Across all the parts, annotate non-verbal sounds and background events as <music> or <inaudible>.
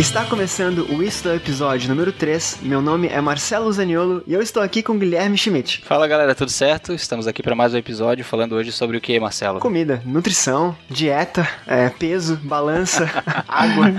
Está começando o Isso do Episódio número 3. Meu nome é Marcelo Zaniolo e eu estou aqui com Guilherme Schmidt. Fala galera, tudo certo? Estamos aqui para mais um episódio falando hoje sobre o que, Marcelo? Comida, nutrição, dieta, é, peso, balança, <laughs> água.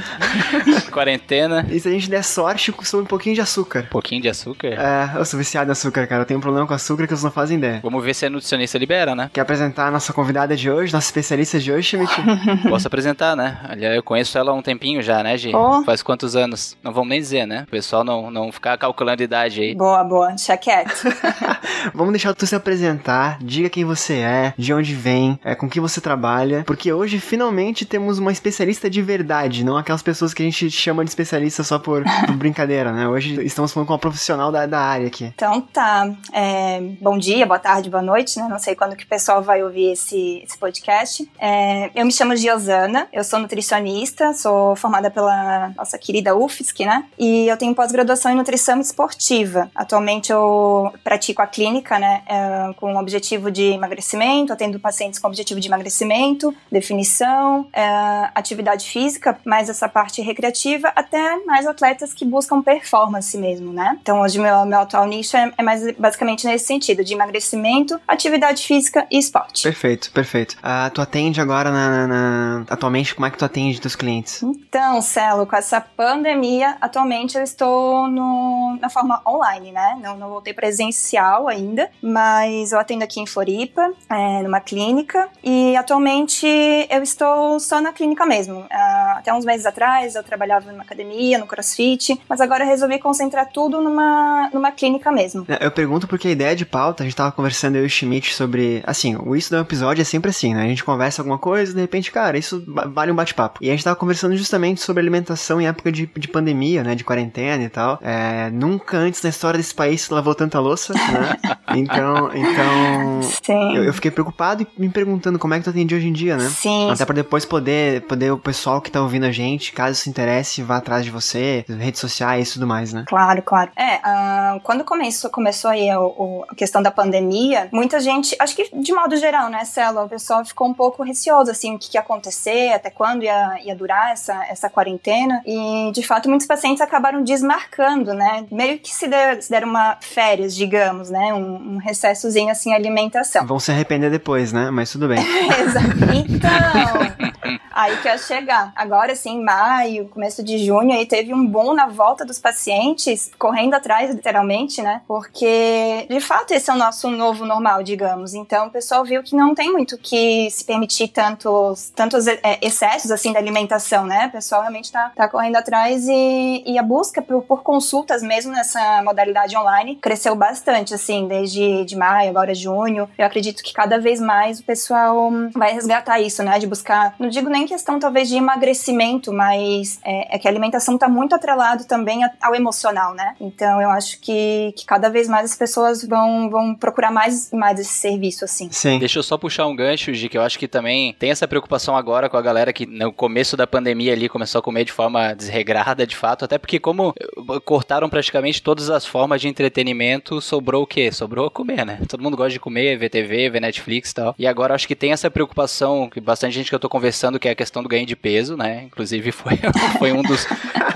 Quarentena. E se a gente der sorte, sobre um pouquinho de açúcar. Um pouquinho de açúcar? É, eu sou viciado em açúcar, cara. Eu tenho um problema com açúcar que vocês não fazem ideia. Vamos ver se a nutricionista libera, né? Quer apresentar a nossa convidada de hoje, nossa especialista de hoje, Schmidt? <laughs> Posso apresentar, né? Aliás, eu conheço ela há um tempinho já, né, Gi? Oh. Faz quantos anos? Não vamos nem dizer, né? O pessoal não, não ficar calculando idade aí. Boa, boa. Deixa quieto. <laughs> Vamos deixar tu se apresentar, diga quem você é, de onde vem, é, com que você trabalha, porque hoje finalmente temos uma especialista de verdade, não aquelas pessoas que a gente chama de especialista só por, <laughs> por brincadeira, né? Hoje estamos falando com uma profissional da, da área aqui. Então tá. É, bom dia, boa tarde, boa noite, né? Não sei quando que o pessoal vai ouvir esse, esse podcast. É, eu me chamo Giosana, eu sou nutricionista, sou formada pela nossa querida UFSC, né? E eu tenho pós-graduação em nutrição esportiva. Atualmente eu pratico a clínica, né? é, com o objetivo de emagrecimento, atendo pacientes com objetivo de emagrecimento, definição, é, atividade física, mais essa parte recreativa, até mais atletas que buscam performance mesmo, né? Então hoje meu, meu atual nicho é, é mais basicamente nesse sentido, de emagrecimento, atividade física e esporte. Perfeito, perfeito. Ah, tu atende agora na, na- na- Atualmente, como é que tu atende teus clientes? Então, Celo, com essa pandemia, atualmente eu estou no, na forma online, né? Não, não voltei presencial ainda, mas eu atendo aqui em Floripa, é, numa clínica, e atualmente eu estou só na clínica mesmo. Ah, até uns meses atrás eu trabalhava numa academia, no crossfit, mas agora eu resolvi concentrar tudo numa, numa clínica mesmo. É, Eu pergunto porque a ideia de pauta, a gente tava conversando eu e o Schmidt sobre. Assim, o isso do episódio é sempre assim, né? A gente conversa alguma coisa, de repente, cara, isso vale um bate-papo. E a gente tava conversando justamente sobre alimentação em época de, de pandemia, né? De quarentena e tal. É, nunca antes na história desse país se lavou tanta louça, né? <laughs> Então, então. Sim. Eu, eu fiquei preocupado e me perguntando como é que tu atende hoje em dia, né? Sim, Até pra depois poder, poder o pessoal que tá ouvindo a gente, caso se interesse, vá atrás de você, redes sociais e tudo mais, né? Claro, claro. É, ah, quando começou, começou aí o- a questão da pandemia, muita gente, acho que de modo geral, né, Celo, o pessoal ficou um pouco receoso, assim, o que ia acontecer, até quando ia, ia durar essa, essa quarentena. E, de fato, muitos pacientes acabaram desmarcando, né, meio que se, der, se deram uma férias, digamos, né, um, um recessozinho, assim, alimentação. Vão se arrepender depois, né? Mas tudo bem. <laughs> Exato. Então, <laughs> aí que ia chegar. Agora, assim, maio, começo de junho, aí teve um boom na volta dos pacientes, correndo atrás, literalmente, né? Porque, de fato, esse é o nosso novo normal, digamos. Então, o pessoal viu que não tem muito que se permitir tantos, tantos é, excessos, assim, da alimentação, né? O pessoal realmente tá, tá correndo atrás e, e a busca por, por consultas mesmo nessa modalidade online cresceu bastante, assim, desde de maio, agora junho. Eu acredito que cada vez mais o pessoal vai resgatar isso, né? De buscar, não digo nem questão talvez de emagrecimento, mas é, é que a alimentação tá muito atrelado também ao emocional, né? Então eu acho que, que cada vez mais as pessoas vão, vão procurar mais, mais esse serviço, assim. Sim. Deixa eu só puxar um gancho, Gi, que eu acho que também tem essa preocupação agora com a galera que no começo da pandemia ali começou a comer de forma desregrada, de fato, até porque como eh, cortaram praticamente todas as formas de entretenimento, sobrou o quê? Sobrou comer, né? Todo mundo gosta de comer, ver TV, ver Netflix e tal. E agora eu acho que tem essa preocupação, que bastante gente que eu tô conversando, que é a questão do ganho de peso, né? Inclusive <laughs> foi, foi um, dos,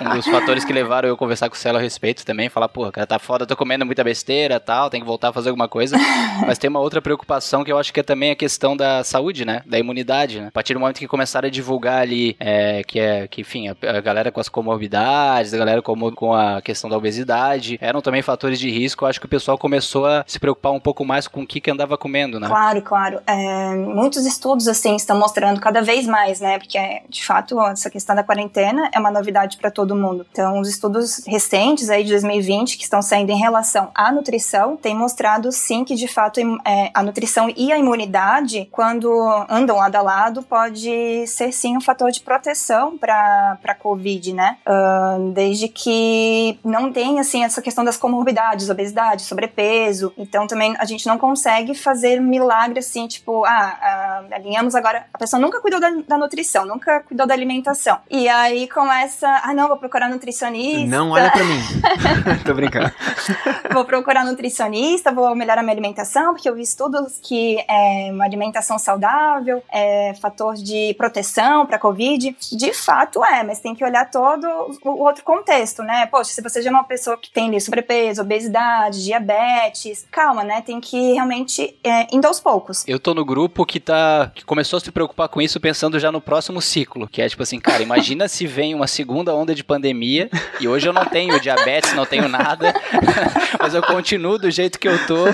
um dos fatores que levaram eu a conversar com o Celo a respeito também, falar, pô, cara, tá foda, tô comendo muita besteira tal, tem que voltar a fazer alguma coisa. <laughs> Mas tem uma outra preocupação que eu acho que é também a questão da saúde, né? Da imunidade, né? A partir do momento que começaram a divulgar ali é, que é, que, enfim, a, a galera com as comorbidades, a galera com, com a questão da obesidade, eram também fatores de risco. Eu acho que o pessoal começou a se preocupar um pouco mais com o que, que andava comendo, né? Claro, claro. É, muitos estudos assim estão mostrando cada vez mais, né? Porque de fato essa questão da quarentena é uma novidade para todo mundo. Então, os estudos recentes aí de 2020 que estão saindo em relação à nutrição têm mostrado sim que de fato é, a nutrição e a imunidade, quando andam lado a lado, pode ser sim um fator de proteção para para COVID, né? Ah, desde que não tem assim essa questão das comorbidades, obesidade, sobrepeso. Então também a gente não consegue fazer milagre assim, tipo, ah, ah, alinhamos agora. A pessoa nunca cuidou da, da nutrição, nunca cuidou da alimentação. E aí começa, ah não, vou procurar nutricionista. Não olha pra mim. <laughs> Tô brincando. <laughs> vou procurar nutricionista, vou melhorar minha alimentação, porque eu vi estudos que é, uma alimentação saudável é fator de proteção para Covid. De fato é, mas tem que olhar todo o outro contexto, né? Poxa, se você já é uma pessoa que tem ali, sobrepeso, obesidade, diabetes, calma, né? Tem que realmente é, indo aos poucos. Eu tô no grupo que tá que começou a se preocupar com isso pensando já no próximo ciclo, que é tipo assim, cara, imagina se vem uma segunda onda de pandemia e hoje eu não tenho diabetes, não tenho nada, <laughs> mas eu continuo do jeito que eu tô.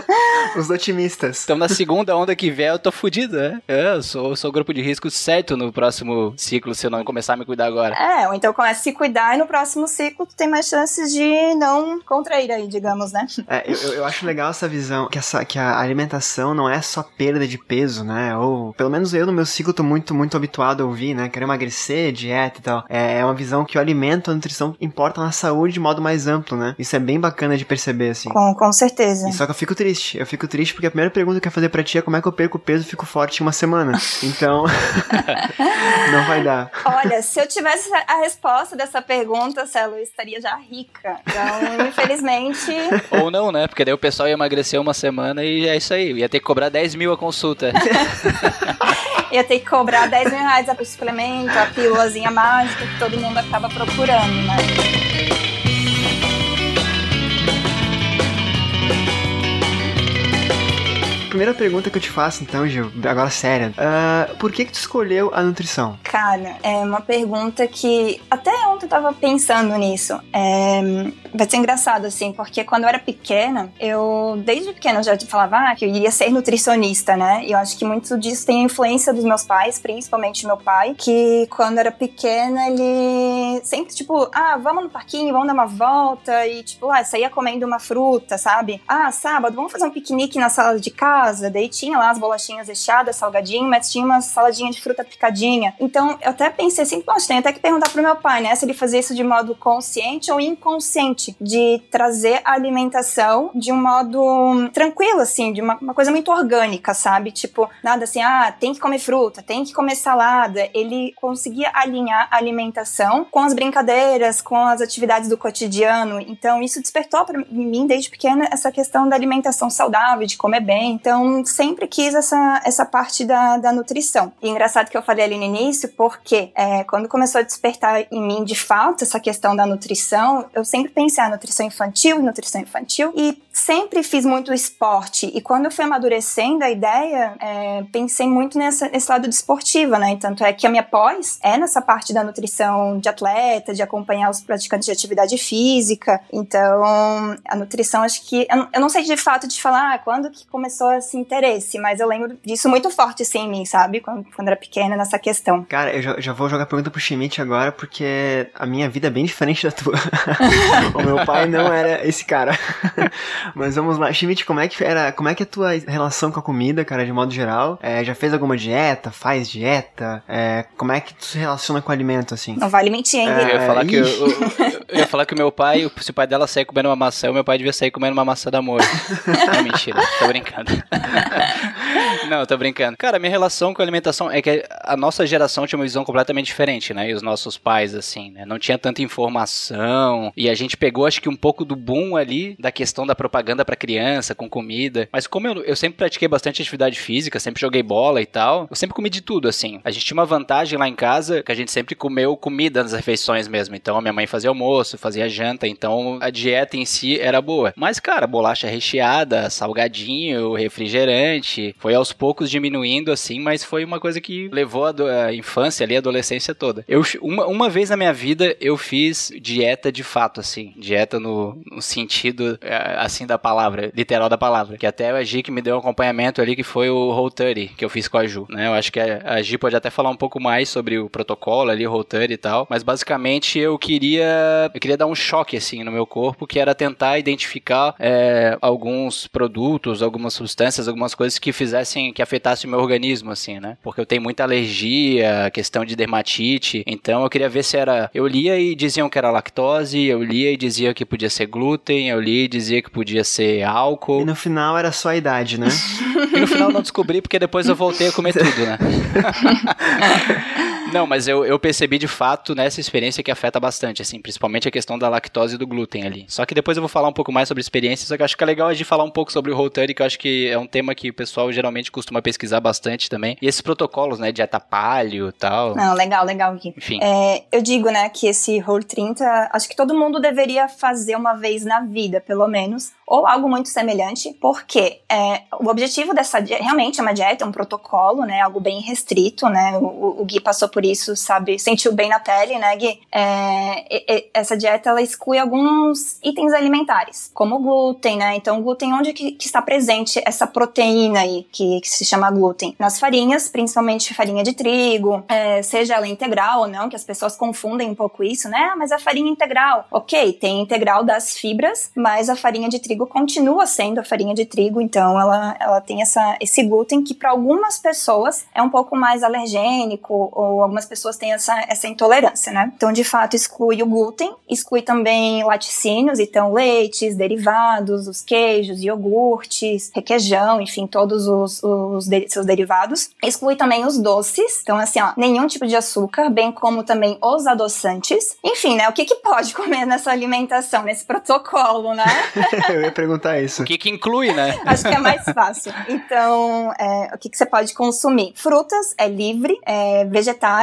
Os otimistas. Então na segunda onda que vier eu tô fudido, né? É, eu sou, sou grupo de risco certo no próximo ciclo se eu não começar a me cuidar agora. É, ou então começa a se cuidar e no próximo ciclo tu tem mais chances de não contrair aí, digamos, né? É, eu, eu acho legal essa visão que, essa, que a alimentação não é só perda de peso, né? Ou pelo menos eu no meu ciclo tô muito, muito habituado a ouvir, né? Quero emagrecer, dieta e tal. É, é uma visão que o alimento, a nutrição importa na saúde de modo mais amplo, né? Isso é bem bacana de perceber, assim. Com, com certeza. E só que eu fico triste. Eu fico triste porque a primeira pergunta que eu ia fazer pra ti é como é que eu perco peso e fico forte em uma semana. Então, <laughs> não vai dar. Olha, se eu tivesse a resposta dessa pergunta, Celo, eu estaria já rica. Então, infelizmente. <laughs> Ou não, né? Porque daí o pessoal ia emagrecer uma semana e é isso aí. Ia ter que cobrar 10 mil a consulta. <laughs> ia ter que cobrar 10 mil reais a suplemento, a pílulazinha mágica que todo mundo acaba procurando, né? Primeira pergunta que eu te faço, então, Gil, agora séria. Uh, por que que tu escolheu a nutrição? Cara, é uma pergunta que até ontem eu tava pensando nisso. É, vai ser engraçado, assim, porque quando eu era pequena, eu, desde pequena, eu já falava ah, que eu iria ser nutricionista, né? E eu acho que muito disso tem a influência dos meus pais, principalmente meu pai, que quando era pequena, ele sempre, tipo, ah, vamos no parquinho, vamos dar uma volta, e tipo, ah, saía comendo uma fruta, sabe? Ah, sábado, vamos fazer um piquenique na sala de casa casa, daí tinha lá as bolachinhas recheadas, salgadinho, mas tinha uma saladinha de fruta picadinha. Então eu até pensei assim, poxa, tem até que perguntar pro meu pai, né, se ele fazia isso de modo consciente ou inconsciente, de trazer a alimentação de um modo tranquilo, assim, de uma, uma coisa muito orgânica, sabe? Tipo, nada assim, ah, tem que comer fruta, tem que comer salada. Ele conseguia alinhar a alimentação com as brincadeiras, com as atividades do cotidiano. Então isso despertou para mim desde pequena essa questão da alimentação saudável, de comer bem. Então, então, sempre quis essa, essa parte da, da nutrição. E engraçado que eu falei ali no início, porque é, quando começou a despertar em mim, de fato, essa questão da nutrição, eu sempre pensei, a ah, nutrição infantil, nutrição infantil, e sempre fiz muito esporte. E quando eu fui amadurecendo a ideia, é, pensei muito nessa, nesse lado desportiva, né? Tanto é que a minha pós é nessa parte da nutrição de atleta, de acompanhar os praticantes de atividade física. Então, a nutrição, acho que. Eu, eu não sei de fato de falar ah, quando que começou esse interesse, mas eu lembro disso muito forte, assim, em mim, sabe? Quando, quando era pequena, nessa questão. Cara, eu já, já vou jogar a pergunta pro Schmidt agora, porque a minha vida é bem diferente da tua. <laughs> o meu pai não era esse cara. <laughs> mas vamos lá. Schmidt, como é que era, como é que é a tua relação com a comida, cara, de modo geral? É, já fez alguma dieta? Faz dieta? É, como é que tu se relaciona com o alimento, assim? Não vale mentir, hein? É, eu, ia falar que eu, eu, eu, ia falar que o meu pai, se o pai dela sair comendo uma maçã, o meu pai devia sair comendo uma maçã da amor. é <laughs> mentira, tô brincando. <laughs> Não, tô brincando. Cara, minha relação com a alimentação é que a nossa geração tinha uma visão completamente diferente, né? E os nossos pais, assim, né? Não tinha tanta informação. E a gente pegou, acho que, um pouco do boom ali da questão da propaganda para criança, com comida. Mas como eu, eu sempre pratiquei bastante atividade física, sempre joguei bola e tal, eu sempre comi de tudo, assim. A gente tinha uma vantagem lá em casa que a gente sempre comeu comida nas refeições mesmo. Então a minha mãe fazia almoço, fazia janta, então a dieta em si era boa. Mas, cara, bolacha recheada, salgadinho, refrigerante, foi aos poucos diminuindo assim, mas foi uma coisa que levou a, a infância ali, a adolescência toda. Eu, uma, uma vez na minha vida eu fiz dieta de fato, assim, dieta no, no sentido é, assim da palavra, literal da palavra, que até a Gi que me deu um acompanhamento ali, que foi o Whole30, que eu fiz com a Ju, né? Eu acho que a, a Gi pode até falar um pouco mais sobre o protocolo ali, o Whole30 e tal, mas basicamente eu queria, eu queria dar um choque, assim, no meu corpo, que era tentar identificar é, alguns produtos, algumas substâncias, algumas coisas que fizessem, que afetassem o meu organismo, assim, né? Porque eu tenho muita alergia, questão de dermatite, então eu queria ver se era. Eu lia e diziam que era lactose, eu lia e dizia que podia ser glúten, eu lia e dizia que podia ser álcool. E no final era só a idade, né? <laughs> e no final não descobri, porque depois eu voltei a comer tudo, né? <laughs> Não, mas eu, eu percebi de fato nessa experiência que afeta bastante, assim, principalmente a questão da lactose e do glúten ali. Só que depois eu vou falar um pouco mais sobre experiências, só que eu acho que é legal a gente falar um pouco sobre o Whole que eu acho que é um tema que o pessoal geralmente costuma pesquisar bastante também. E esses protocolos, né, dieta paleo e tal. Não, legal, legal aqui. Enfim. É, eu digo, né, que esse Whole 30, acho que todo mundo deveria fazer uma vez na vida, pelo menos, ou algo muito semelhante, porque é, o objetivo dessa dieta, realmente é uma dieta, é um protocolo, né, algo bem restrito, né, o, o Gui passou por isso, sabe, sentiu bem na pele, né, Gui? É, essa dieta, ela exclui alguns itens alimentares, como glúten, né, então glúten, onde que, que está presente essa proteína aí, que, que, se chama glúten? Nas farinhas, principalmente farinha de trigo, é, seja ela integral ou não, que as pessoas confundem um pouco isso, né, ah, mas a farinha integral, ok, tem integral das fibras, mas a farinha de trigo continua sendo a farinha de trigo, então ela, ela tem essa, esse glúten que para algumas pessoas é um pouco mais alergênico ou algumas pessoas têm essa, essa intolerância, né? Então, de fato, exclui o glúten, exclui também laticínios, então leites, derivados, os queijos, iogurtes, requeijão, enfim, todos os, os de, seus derivados. Exclui também os doces, então assim, ó, nenhum tipo de açúcar, bem como também os adoçantes. Enfim, né? O que que pode <laughs> comer nessa alimentação, nesse protocolo, né? <laughs> ia perguntar isso. O que, que inclui, né? Acho que é mais fácil. Então, é, o que, que você pode consumir? Frutas é livre, é, vegetais,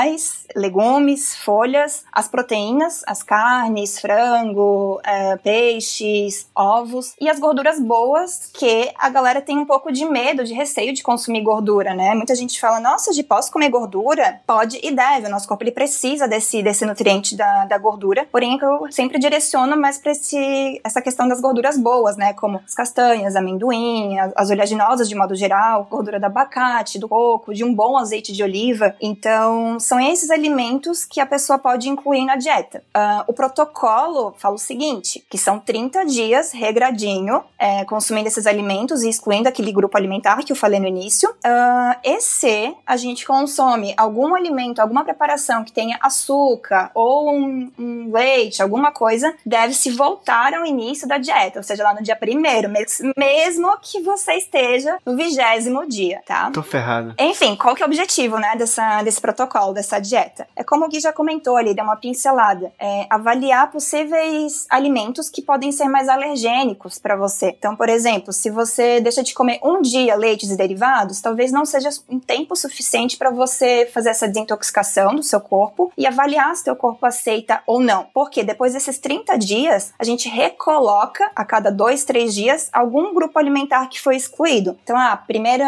legumes, folhas, as proteínas, as carnes, frango, é, peixes, ovos e as gorduras boas, que a galera tem um pouco de medo, de receio de consumir gordura, né? Muita gente fala, nossa, de posso comer gordura? Pode e deve, o nosso corpo ele precisa desse, desse nutriente da, da gordura, porém eu sempre direciono mais para essa questão das gorduras boas, né? Como as castanhas, amendoim, as, as oleaginosas de modo geral, gordura do abacate, do coco, de um bom azeite de oliva. Então, são esses alimentos que a pessoa pode incluir na dieta. Uh, o protocolo fala o seguinte, que são 30 dias regradinho, é, consumindo esses alimentos e excluindo aquele grupo alimentar que eu falei no início. Uh, e se a gente consome algum alimento, alguma preparação que tenha açúcar ou um, um leite, alguma coisa, deve-se voltar ao início da dieta, ou seja, lá no dia primeiro, mesmo que você esteja no vigésimo dia, tá? Tô ferrado. Enfim, qual que é o objetivo, né, dessa, desse protocolo, dessa dieta? É como o Gui já comentou ali, deu uma pincelada, é avaliar possíveis alimentos que podem ser mais alergênicos para você. Então, por exemplo, se você deixa de comer um dia leites e derivados, talvez não seja um tempo suficiente para você fazer essa desintoxicação do seu corpo e avaliar se seu corpo aceita ou não. Porque depois desses 30 dias, a gente recoloca a cada dois, três dias algum grupo alimentar que foi excluído. Então, ah, primeiro,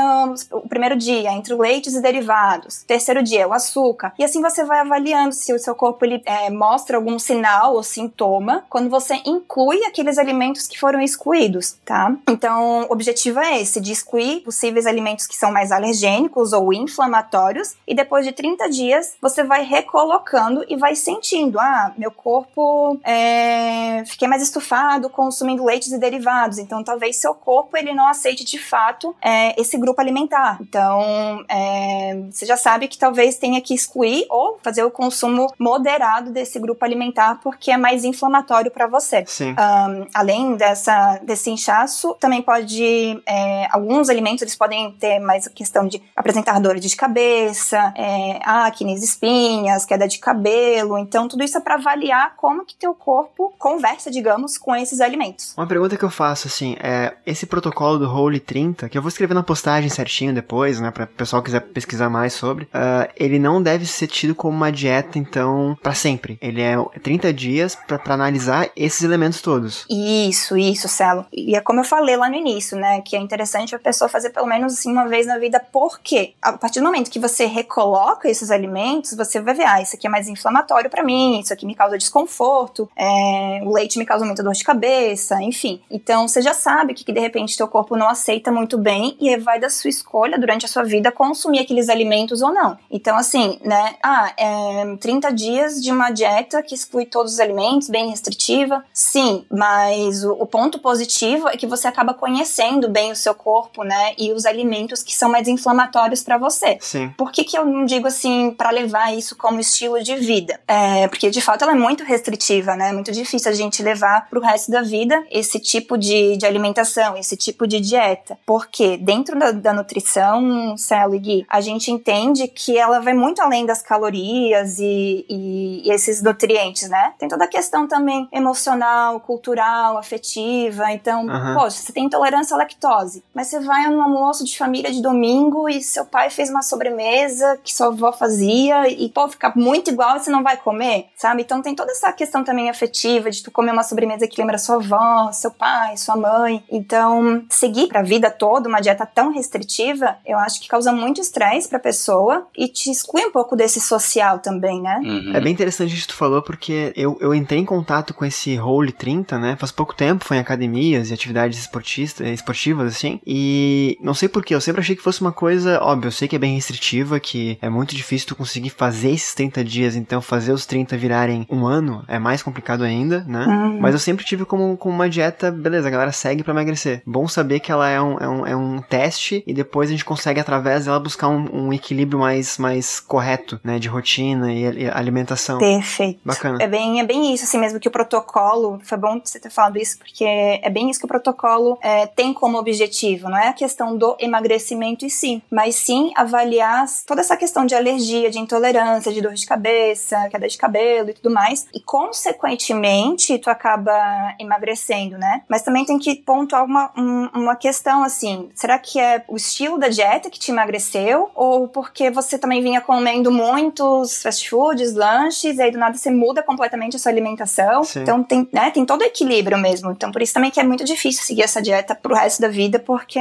o primeiro dia, entre leites e derivados. Terceiro dia, o açúcar. E assim você vai avaliando se o seu corpo ele, é, mostra algum sinal ou sintoma quando você inclui aqueles alimentos que foram excluídos, tá? Então, o objetivo é esse, de excluir possíveis alimentos que são mais alergênicos ou inflamatórios e depois de 30 dias você vai recolocando e vai sentindo, ah, meu corpo é, fiquei mais estufado consumindo leites e derivados. Então, talvez seu corpo ele não aceite de fato é, esse grupo alimentar. Então, é, você já sabe que talvez tenha que excluir ou fazer o consumo moderado desse grupo alimentar porque é mais inflamatório para você. Sim. Um, além dessa, desse inchaço, também pode é, alguns alimentos eles podem ter mais a questão de apresentar dor de cabeça, é, acne, espinhas, queda de cabelo. Então, tudo isso é para avaliar como que teu corpo conversa, digamos, com esses alimentos. Uma pergunta que eu faço, assim, é esse protocolo do Holy 30, que eu vou escrever na postagem certinho depois, né, para o pessoal quiser pesquisar mais sobre, uh, ele não deve ser tido como uma dieta, então, para sempre. Ele é 30 dias para analisar esses elementos todos. Isso, isso, Celo. E é como eu falei lá no início, né, que é interessante a pessoa fazer pelo menos assim uma vez na vida, porque a partir do momento que você recoloca esses alimentos, você vai ver, ah, isso aqui é mais inflamatório para mim, isso aqui me causa desconforto, é, o leite me causa muita dor de cabeça, enfim. Então você já sabe que, que de repente teu corpo não aceita muito bem e vai da sua escolha durante a sua vida consumir aqueles alimentos ou não. Então, assim, né? Ah, é 30 dias de uma dieta que exclui todos os alimentos, bem restritiva. Sim, mas o, o ponto positivo é que você acaba conhecendo bem o seu corpo, né? E os alimentos que são mais inflamatórios para você. Sim. Por que, que eu não digo assim para levar isso como estilo de vida? É, porque de fato ela é muito restritiva, né? É muito difícil a gente levar pro resto da vida esse tipo de, de alimentação esse tipo de dieta. Porque dentro da, da nutrição, Celo e Gui, a gente entende que ela vai muito além das calorias e, e, e esses nutrientes, né? Tem toda a questão também emocional, cultural, afetiva. Então, uhum. poxa, você tem intolerância à lactose, mas você vai num almoço de família de domingo e seu pai fez uma sobremesa que sua avó fazia e, pô, fica muito igual e você não vai comer, sabe? Então tem toda essa questão também afetiva de tu comer uma sobremesa que lembra sua avó, seu pai, sua mãe. Então, seguir pra vida toda uma dieta tão restritiva, eu acho que causa muito estresse pra pessoa e te exclui um pouco desse social também, né? Uhum. É bem interessante isso que tu falou, porque eu, eu entrei em contato com esse Role 30, né? Faz pouco tempo, foi em academias e atividades esportistas, esportivas, assim. E não sei porquê, eu sempre achei que fosse uma coisa, óbvio, eu sei que é bem restritiva, que é muito difícil tu conseguir fazer esses 30 dias, então fazer os 30 virarem um ano é mais complicado ainda, né? Uhum. Mas eu sempre tive como, como uma dieta, beleza, a galera segue para emagrecer. Bom saber que ela é um, é, um, é um teste e depois a gente consegue, através dela, buscar um, um equilíbrio mais, mais correto, né? De rotina e, e alimentação. Perfeito. Bacana. É bem, é bem isso, assim mesmo, que o protocolo, foi bom você ter falado isso, porque é bem isso que o protocolo é, tem como objetivo, não é a questão do emagrecimento em si, mas sim avaliar toda essa questão de alergia, de intolerância, de dor de cabeça, queda de cabelo e tudo mais, e consequentemente tu acaba emagrecendo, né? Mas também tem que pontuar uma, uma questão assim, será que é o estilo da dieta que te emagreceu ou porque você também vinha comendo muitos fast foods, lanches, e aí do nada você muda completamente a sua alimentação? Sim. Então tem, né, tem todo o equilíbrio mesmo. Então por isso também que é muito difícil seguir essa dieta pro resto da vida, porque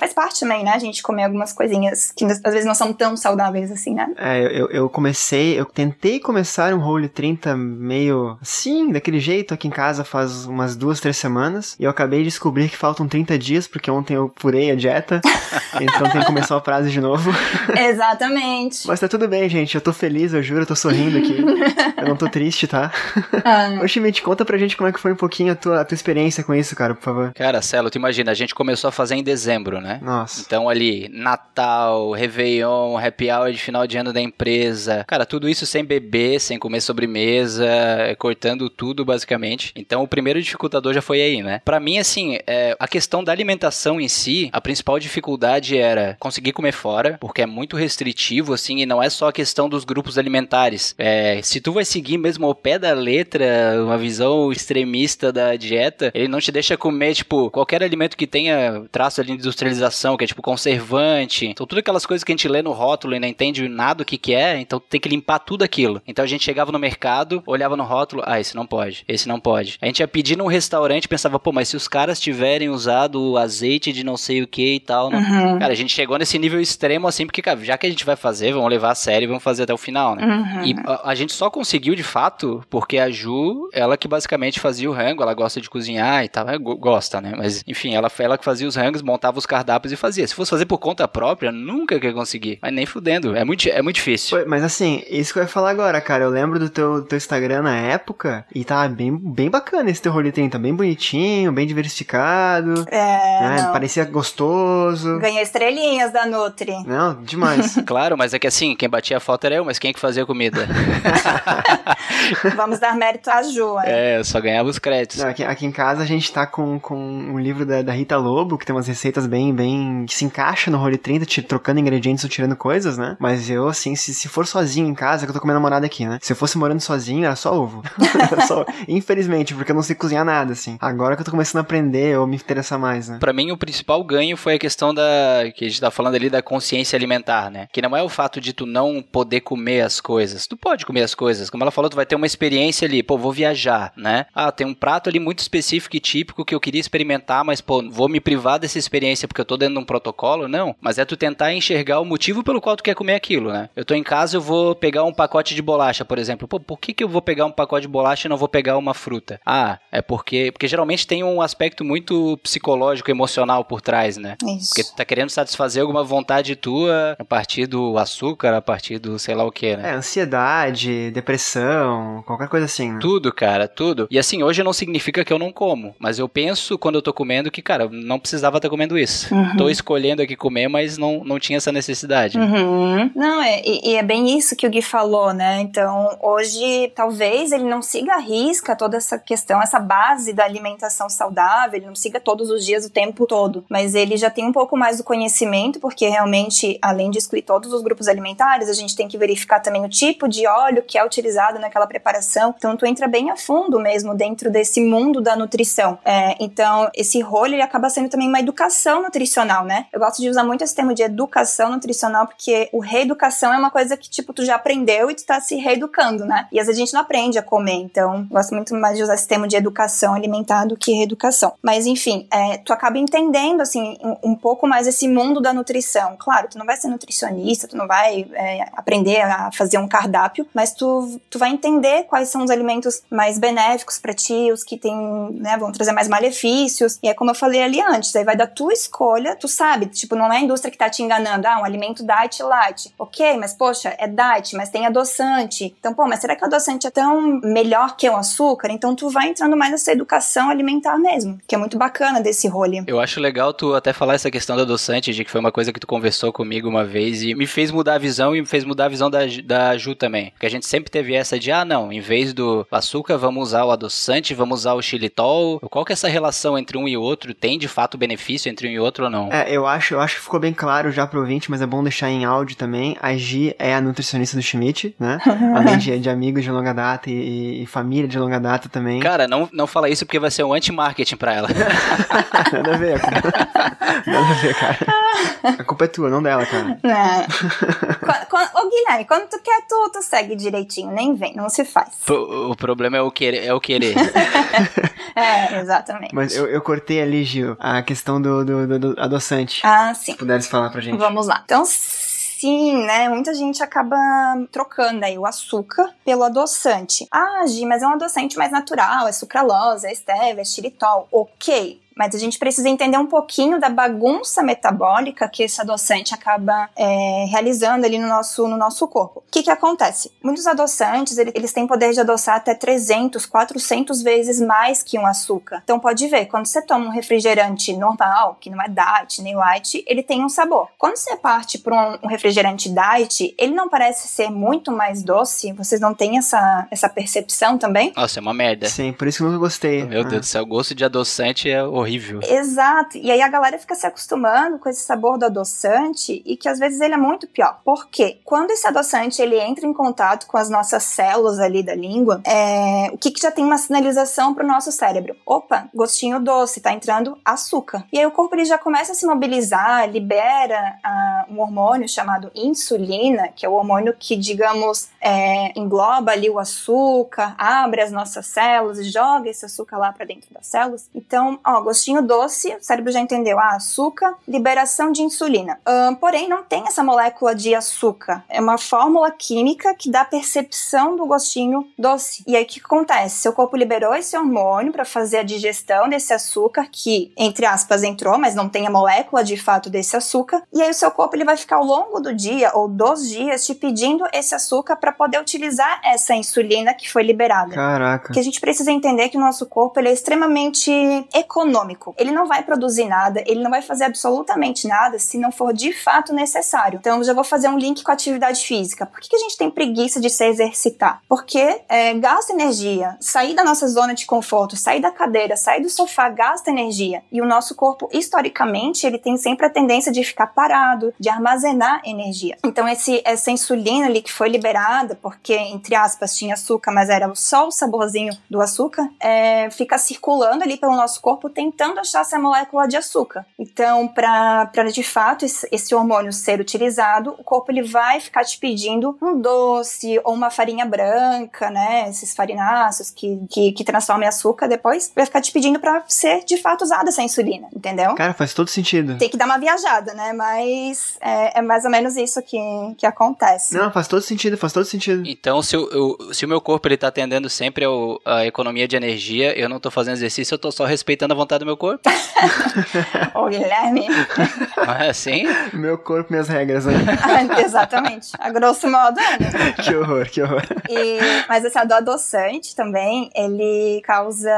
faz parte também, né? A gente comer algumas coisinhas que às vezes não são tão saudáveis assim, né? É, eu, eu comecei, eu tentei começar um Role 30 meio assim, daquele jeito aqui em casa faz umas duas, três semanas, e eu acabei de descobrir que faltam 30 dias, porque ontem eu furei a dieta, <laughs> então tem que começar o prazo de novo. Exatamente. <laughs> Mas tá tudo bem, gente, eu tô feliz, eu juro, eu tô sorrindo aqui. <laughs> eu não tô triste, tá? Ah. Ô, Chimite, conta pra gente como é que foi um pouquinho a tua, a tua experiência com isso, cara, por favor. Cara, Celo, tu imagina, a gente começou a fazer em dezembro, né? Nossa. Então ali, Natal, Réveillon, Happy Hour de final de ano da empresa. Cara, tudo isso sem beber, sem comer sobremesa, cortando tudo basicamente. Então o primeiro dificultador já foi aí, né? Para mim, assim, é, a questão da alimentação em si, a principal dificuldade era conseguir comer fora, porque é muito restritivo, assim, e não é só a questão dos grupos alimentares. É, se tu vai seguir mesmo ao pé da letra, uma visão extremista da dieta, ele não te deixa comer, tipo, qualquer alimento que tenha traço de industrialização, que é tipo conservante. Então, tudo aquelas coisas que a gente lê no rótulo e não entende nada o que que é, então tem que limpar tudo aquilo. Então a gente chegava no mercado, olhava no rótulo, ah, esse não pode, esse não pode. A gente ia pedir num restaurante pensava, pô, mas se os caras tiverem usado azeite de não sei o que e tal. Uhum. Cara, a gente chegou nesse nível extremo assim, porque, cara, já que a gente vai fazer, vamos levar a sério e vamos fazer até o final, né? Uhum. E a, a, gente só conseguiu de fato porque a Ju, ela que basicamente fazia o rango, ela gosta de cozinhar e tal, gosta, né? Mas enfim, ela, ela que fazia os rangos, montava os cardápios e fazia. Se fosse fazer por conta própria, nunca que ia conseguir. Mas nem fudendo. É muito, é muito difícil. Foi, mas assim, isso que eu ia falar agora, cara. Eu lembro do teu, teu Instagram na época e tava bem, bem bacana esse teu rolê tá bem bonitinho, bem diversificado. É. Né? Parecia gostoso. Ganhei estrelinhas da Nutri. Não, demais. <laughs> claro, mas é que assim, quem batia a foto era eu, mas quem é que fazia a comida? <laughs> Vamos dar mérito à Ju, hein? É, eu só ganhava os créditos. Não, aqui, aqui, em casa a gente tá com, com um livro da, da Rita Lobo, que tem umas receitas bem, bem. que se encaixa no Role 30, trocando ingredientes ou tirando coisas, né? Mas eu, assim, se, se for sozinho em casa, que eu tô com minha namorada aqui, né? Se eu fosse morando sozinho, era só ovo. <laughs> era só, infelizmente, porque eu não sei cozinhar nada, assim. Agora que eu tô começando a aprender ou me interessar mais, né? Pra mim, o principal ganho foi a questão da. que a gente tá falando ali da consciência alimentar, né? Que não é o fato de tu não poder comer as coisas. Tu pode comer as coisas. Como ela falou, tu vai ter uma experiência ali, pô, vou viajar, né? Ah, tem um prato ali muito específico e típico que eu queria experimentar, mas, pô, vou me privar dessa experiência porque eu tô dentro de um protocolo? Não. Mas é tu tentar enxergar o motivo pelo qual tu quer comer aquilo, né? Eu tô em casa, eu vou pegar um pacote de bolacha, por exemplo. Pô, por que, que eu vou pegar um pacote de bolacha e não vou pegar uma fruta? Ah, é porque. Porque geralmente tem um aspecto muito psicológico, emocional por trás, né? Isso. Porque tu tá querendo satisfazer alguma vontade tua a partir do açúcar, a partir do sei lá o que, né? É, ansiedade, depressão, qualquer coisa assim. Né? Tudo, cara, tudo. E assim, hoje não significa que eu não como, mas eu penso quando eu tô comendo que, cara, não precisava estar comendo isso. Uhum. Tô escolhendo aqui comer, mas não, não tinha essa necessidade. Uhum. Não, é, e, e, é bem isso que o Gui falou, né? Então, hoje, talvez ele não siga a risca toda essa questão, essa base da alimentação saudável, ele não siga todos os dias o tempo todo, mas ele já tem um pouco mais do conhecimento, porque realmente, além de excluir todos os grupos alimentares, a gente tem que verificar também o tipo de óleo que é utilizado naquela preparação. Então, tu entra bem a fundo mesmo dentro desse mundo da nutrição. É, então, esse rolo ele acaba sendo também uma educação nutricional, né? Eu gosto de usar muito esse termo de educação nutricional, porque o reeducação é uma coisa que, tipo, tu já aprendeu e tu tá se reeducando, né? E às vezes a gente não aprende a comer, então gosto muito mais de usar esse termo de educação alimentar do que reeducação. Mas enfim, é, tu acaba entendendo, assim, um, um, pouco mais esse mundo da nutrição. Claro, tu não vai ser nutricionista, tu não vai é, aprender a fazer um cardápio, mas tu, tu vai entender quais são os alimentos mais benéficos para ti, os que tem, né, vão trazer mais malefícios. E é como eu falei ali antes, aí vai da tua escolha, tu sabe, tipo, não é a indústria que tá te enganando, ah, um alimento diet light. Ok, mas poxa, é diet, mas tem adoçante. Então, pô, mas será que o adoçante é tão melhor que o açúcar? Então tu vai entrando mais nessa educação alimentar mesmo, que é muito bacana desse rolê. Eu acho legal tu até falar essa questão do adoçante, de que foi uma coisa que tu conversou comigo uma vez e me fez mudar a visão e me fez mudar a visão da, da Ju também. Porque a gente sempre teve essa de, ah, não, em vez do açúcar, vamos usar o adoçante, vamos usar o xilitol. Qual que é essa relação entre um e outro? Tem de fato benefício entre um e outro ou não? É, eu acho, eu acho que ficou bem claro já pro ouvinte, mas é bom deixar em áudio também. A Gi é a nutricionista do Schmidt, né? <laughs> Além de, de amigos de longa data e, e, família de longa data também. Cara, não, não fala isso porque vai ser um anti-marketing pra ela. <laughs> Nada a ver, cara. <laughs> Nada a ver, cara. A culpa é tua, não dela, cara. Não. Ô, Guilherme, quando tu quer, tu, tu segue direitinho, nem vem, não se faz. O, o problema é o querer. É o querer. <laughs> é, exatamente. Mas eu, eu cortei ali, Gil, a questão do, do, do, do adoçante. Ah, sim. Se puderes falar pra gente. Vamos lá. Então, sim, né? Muita gente acaba trocando aí o açúcar pelo adoçante. Ah, Gi, mas é um adoçante mais natural, é sucralose, é stevia, é xilitol. Ok, mas a gente precisa entender um pouquinho da bagunça metabólica que esse adoçante acaba é, realizando ali no nosso, no nosso corpo. O que que acontece? Muitos adoçantes, eles têm poder de adoçar até 300, 400 vezes mais que um açúcar. Então pode ver, quando você toma um refrigerante normal, que não é diet nem light, ele tem um sabor. Quando você parte para um refrigerante diet, ele não parece ser muito mais doce? Vocês não têm essa, essa percepção também? Nossa, é uma merda. Sim, por isso que eu não gostei. Meu ah. Deus do céu, o gosto de adoçante é horrível horrível. Exato. E aí a galera fica se acostumando com esse sabor do adoçante e que às vezes ele é muito pior. Por quê? Quando esse adoçante ele entra em contato com as nossas células ali da língua, é... o que, que já tem uma sinalização para o nosso cérebro? Opa, gostinho doce, tá entrando açúcar. E aí o corpo ele já começa a se mobilizar, libera uh, um hormônio chamado insulina, que é o hormônio que, digamos, é, engloba ali o açúcar, abre as nossas células joga esse açúcar lá para dentro das células. Então, ó, gostinho doce, o cérebro já entendeu, ah, açúcar, liberação de insulina. Porém, não tem essa molécula de açúcar. É uma fórmula química que dá percepção do gostinho doce. E aí o que acontece? Seu corpo liberou esse hormônio para fazer a digestão desse açúcar que, entre aspas, entrou, mas não tem a molécula de fato desse açúcar. E aí o seu corpo ele vai ficar ao longo do dia ou dos dias te pedindo esse açúcar para poder utilizar essa insulina que foi liberada. Caraca. Que a gente precisa entender que o nosso corpo ele é extremamente econômico econômico. Ele não vai produzir nada, ele não vai fazer absolutamente nada se não for de fato necessário. Então, já vou fazer um link com a atividade física. Por que, que a gente tem preguiça de se exercitar? Porque é, gasta energia. Sair da nossa zona de conforto, sair da cadeira, sair do sofá, gasta energia. E o nosso corpo, historicamente, ele tem sempre a tendência de ficar parado, de armazenar energia. Então, esse, essa insulina ali que foi liberada, porque, entre aspas, tinha açúcar, mas era só o saborzinho do açúcar, é, fica circulando ali pelo nosso corpo, tem tentando achar essa molécula de açúcar. Então, para de fato esse hormônio ser utilizado, o corpo ele vai ficar te pedindo um doce ou uma farinha branca, né? Esses farináceos que, que, que transformam em açúcar, depois vai ficar te pedindo para ser de fato usada essa insulina, entendeu? Cara, faz todo sentido. Tem que dar uma viajada, né? Mas é, é mais ou menos isso que, que acontece. Não, faz todo sentido, faz todo sentido. Então, se o, se o meu corpo ele tá atendendo sempre ao, a economia de energia, eu não tô fazendo exercício, eu tô só respeitando a vontade do meu corpo. <laughs> Ô, Guilherme. Não é assim? Meu corpo, minhas regras. Né? <laughs> Exatamente. A grosso modo é. Né? <laughs> Que horror, que horror. E, mas esse adoçante também, ele causa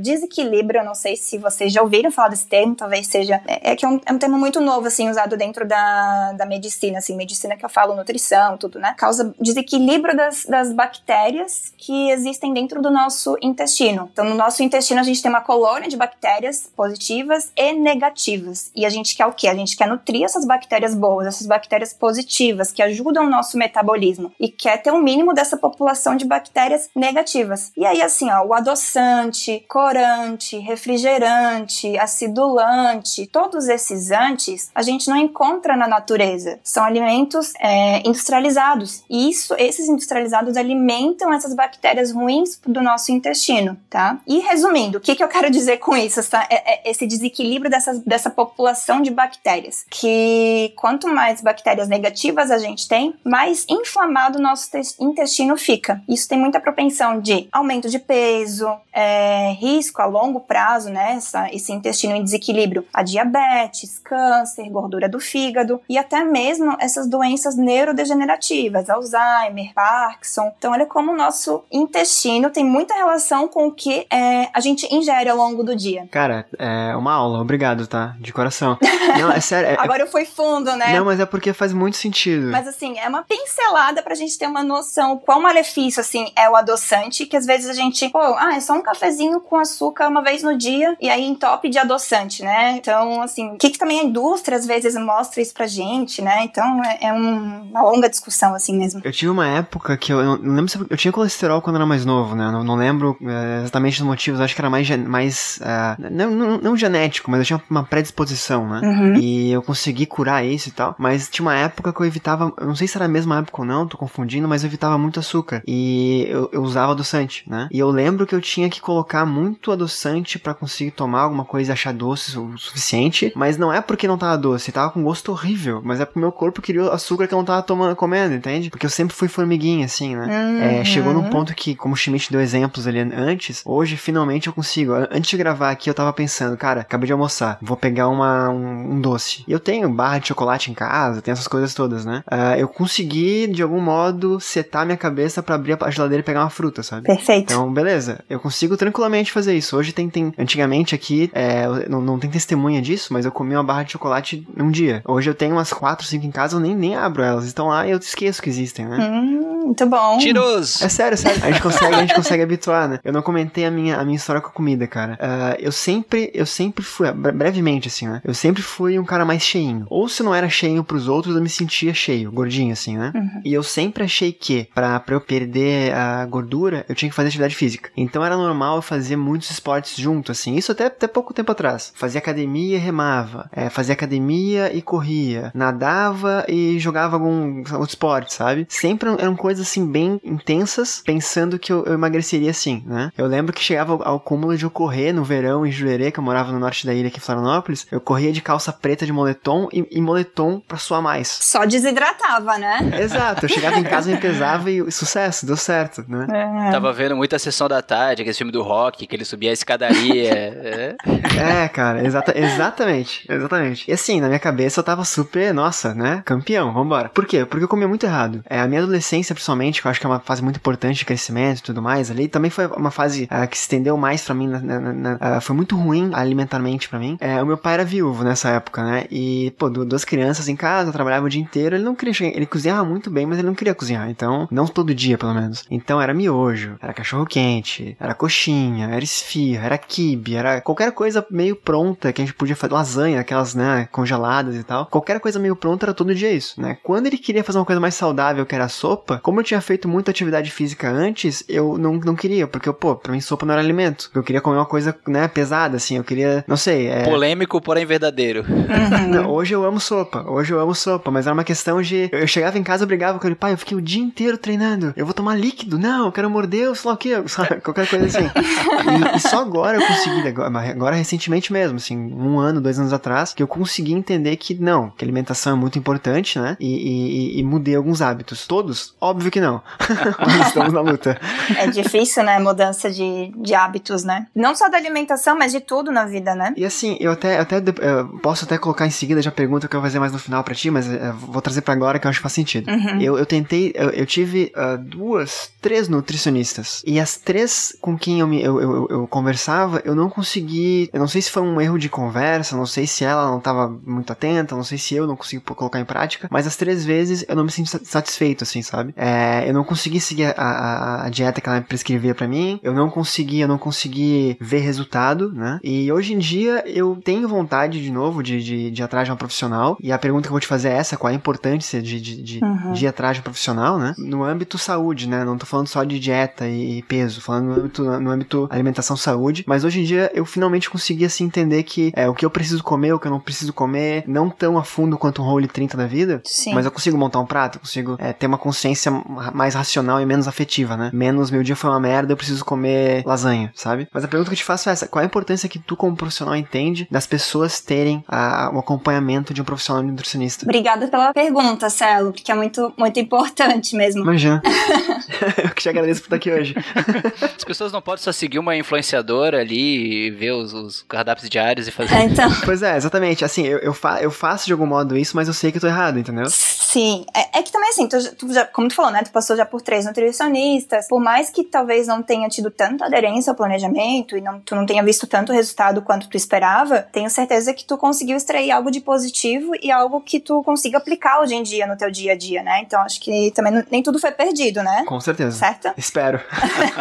desequilíbrio. Eu não sei se vocês já ouviram falar desse termo, talvez seja. É, é que é um, é um termo muito novo, assim, usado dentro da, da medicina, assim, medicina que eu falo, nutrição, tudo, né? Causa desequilíbrio das, das bactérias que existem dentro do nosso intestino. Então, no nosso intestino, a gente tem uma colônia de bactérias bactérias positivas e negativas. E a gente quer o quê? A gente quer nutrir essas bactérias boas, essas bactérias positivas que ajudam o nosso metabolismo e quer ter o um mínimo dessa população de bactérias negativas. E aí assim, ó, o adoçante, corante, refrigerante, acidulante, todos esses antes a gente não encontra na natureza. São alimentos é, industrializados. E isso, esses industrializados alimentam essas bactérias ruins do nosso intestino, tá? E resumindo, o que, que eu quero dizer com isso? Essa, é, é, esse desequilíbrio dessa, dessa população de bactérias. Que quanto mais bactérias negativas a gente tem, mais inflamado o nosso intestino fica. Isso tem muita propensão de aumento de peso, é, risco a longo prazo, né? Essa, esse intestino em desequilíbrio, a diabetes, câncer, gordura do fígado e até mesmo essas doenças neurodegenerativas, Alzheimer, Parkinson. Então, olha como o nosso intestino tem muita relação com o que é, a gente ingere ao longo do dia. Cara, é uma aula, obrigado, tá? De coração. <laughs> Não, é sério. É... Agora eu fui fundo, né? Não, mas é porque faz muito sentido. Mas assim, é uma pincelada pra gente ter uma noção quão malefício, assim, é o adoçante, que às vezes a gente, pô, ah, é só um cafezinho com açúcar uma vez no dia e aí entope de adoçante, né? Então, assim, o que, que também a indústria às vezes mostra isso pra gente, né? Então é, é um, uma longa discussão, assim mesmo. Eu tive uma época que eu, eu não lembro se eu, eu tinha colesterol quando era mais novo, né? Não, não lembro é, exatamente os motivos, acho que era mais, mais uh, não, não, não, genético, mas eu tinha uma predisposição, né? Uhum. E eu consegui curar isso e tal, mas tinha uma época que eu evitava, eu não sei se era a mesma época ou não, tô confundindo, mas eu evitava muito açúcar. E eu, eu usava adoçante, né? E eu lembro que eu tinha que colocar muito adoçante para conseguir tomar alguma coisa e achar doce o suficiente, mas não é porque não tava doce, tava com gosto horrível, mas é porque meu corpo queria açúcar que eu não tava tomando, comendo, entende? Porque eu sempre fui formiguinha, assim, né? Uhum. É, chegou num ponto que, como o Schmidt deu exemplos ali antes, hoje finalmente eu consigo. Antes de gravar aqui, eu tava pensando, cara, acabei de almoçar, vou pegar uma, um, um doce. E eu tenho barra de chocolate em casa, tem essas coisas todas, né? Uh, eu consegui, de algum modo, setar minha cabeça para abrir a geladeira e pegar uma fruta, sabe? Perfeito. Então, beleza. Eu consigo tranquilamente fazer isso. Hoje tem, tem antigamente aqui, é, não, não tem testemunha disso, mas eu comi uma barra de chocolate num dia. Hoje eu tenho umas 4, 5 em casa, eu nem, nem abro elas. Estão lá e eu esqueço que existem, né? Hum, muito bom. Tiroso! É sério, sério. A gente consegue, a gente consegue habituar, né? Eu não comentei a minha, a minha história com a comida, cara. Uh, eu sempre, eu sempre fui, brevemente assim, né? Eu sempre fui um cara mais cheinho. Ou se não era cheinho pros outros, eu me sentia cheio, gordinho assim, né? Uhum. E eu sempre achei que, pra, pra eu perder a gordura, eu tinha que fazer atividade física. Então era normal eu fazer muitos esportes junto, assim. Isso até, até pouco tempo atrás. Fazia academia e remava. É, fazia academia e corria. Nadava e jogava algum outro esporte, sabe? Sempre eram coisas assim bem intensas, pensando que eu, eu emagreceria assim, né? Eu lembro que chegava ao, ao cúmulo de eu correr no verão em Jurerê, que eu morava no norte da ilha aqui em Florianópolis. Eu corria de calça preta de moletom e, e moletom pra suar mais. Só desidratava, né? <laughs> Exato. Eu chegava em casa, me pesava e sucesso, deu certo, né? É. Tava vendo muita sessão da tarde, aquele filme do rock, que ele subia a escadaria. <laughs> é. é, cara, exata, exatamente, exatamente. E assim, na minha cabeça eu tava super, nossa, né? Campeão, vambora. Por quê? Porque eu comia muito errado. É, a minha adolescência, principalmente, que eu acho que é uma fase muito importante de crescimento e tudo mais, ali também foi uma fase uh, que se estendeu mais para mim, na, na, na, uh, foi muito ruim alimentarmente para mim. É, o meu pai era viúvo nessa época, né? E, pô, duas crianças em casa, trabalhava o dia inteiro, ele não queria chegar, ele cozinhava muito bem, mas ele não queria cozinhar, então, não todo dia, pelo menos. Então era miojo, era cachorro quente, era coxinha, era esfirra, era quibe, era qualquer coisa meio pronta que a gente podia fazer, lasanha, aquelas, né, congeladas e tal. Qualquer coisa meio pronta era todo dia isso, né? Quando ele queria fazer uma coisa mais saudável, que era sopa, como eu tinha feito muita atividade física antes, eu não, não queria, porque, pô, pra mim sopa não era alimento. Eu queria comer uma coisa, né, pesada, assim, eu queria, não sei, é... Polêmico, porém verdadeiro. <laughs> não, hoje eu amo sopa, hoje eu amo sopa, mas era uma questão de, eu chegava em casa, eu brigava com ele, pai, eu fiquei o dia inteiro treinando, eu vou tomar líquido, não, eu quero morder, sei lá o que, <laughs> qualquer coisa assim. e, e, só agora eu consegui, agora, agora recentemente mesmo, assim, um ano, dois anos atrás, que eu consegui entender que não, que alimentação é muito importante, né? E, e, e mudei alguns hábitos. Todos? Óbvio que não. <laughs> mas estamos na luta. É difícil, né? Mudança de, de hábitos, né? Não só da alimentação, mas de tudo na vida, né? E assim, eu até, até eu posso até colocar em seguida já pergunta que eu vou fazer mais no final para ti, mas uh, vou trazer para agora que eu acho que faz sentido. Uhum. Eu, eu tentei, eu, eu tive uh, duas, três nutricionistas. E as três com quem eu, me, eu, eu, eu, conversava, eu não consegui. Eu não sei se foi um erro de conversa, não sei se ela não estava muito atenta, não sei se eu não consegui colocar em prática, mas as três vezes eu não me senti satisfeito, assim, sabe? É, eu não consegui seguir a, a, a, dieta que ela me prescrevia para mim, eu não consegui, eu não consegui ver resultado, né? E hoje em dia eu tenho vontade de novo de, de, de ir atrás de uma profissional. E a pergunta que eu vou te fazer é essa: qual a importância de, de, de, uhum. de ir atrás de um profissional, né? No âmbito saúde, né? Não tô falando só de dieta e peso, falando no âmbito, no âmbito alimentação saúde. Mas hoje em dia eu finalmente consegui assim entender que é o que eu preciso comer, o que eu não preciso comer, não tão a fundo quanto um role 30 da vida. Sim. Mas eu consigo montar um prato, eu consigo é, ter uma consciência mais racional e menos afetiva, né? Menos meu dia foi uma merda, eu preciso comer lasanha, sabe? Mas a pergunta que eu te faço é essa: qual a importância que tu, como profissional, entende das pessoas terem a, o acompanhamento de um profissional nutricionista? Obrigada pela pergunta, Celo, porque é muito, muito importante mesmo. Imagina. <laughs> <laughs> eu que te agradeço por estar aqui hoje. <laughs> As pessoas não podem só seguir uma influenciadora ali e ver os, os cardápios diários e fazer. É, então. Pois é, exatamente. Assim, eu, eu, fa eu faço de algum modo isso, mas eu sei que eu tô errado, entendeu? Sim. É, é que também, assim, tu, tu já, como tu falou, né? Tu passou já por três nutricionistas. Por mais que talvez não tenha tido tanta aderência ao planejamento e não, tu não tenha visto tanto resultado quanto tu esperava, tenho certeza que tu conseguiu extrair algo de positivo e algo que tu consiga aplicar hoje em dia no teu dia a dia, né? Então acho que também nem tudo foi perdido, né? Com certeza. Certo? Espero.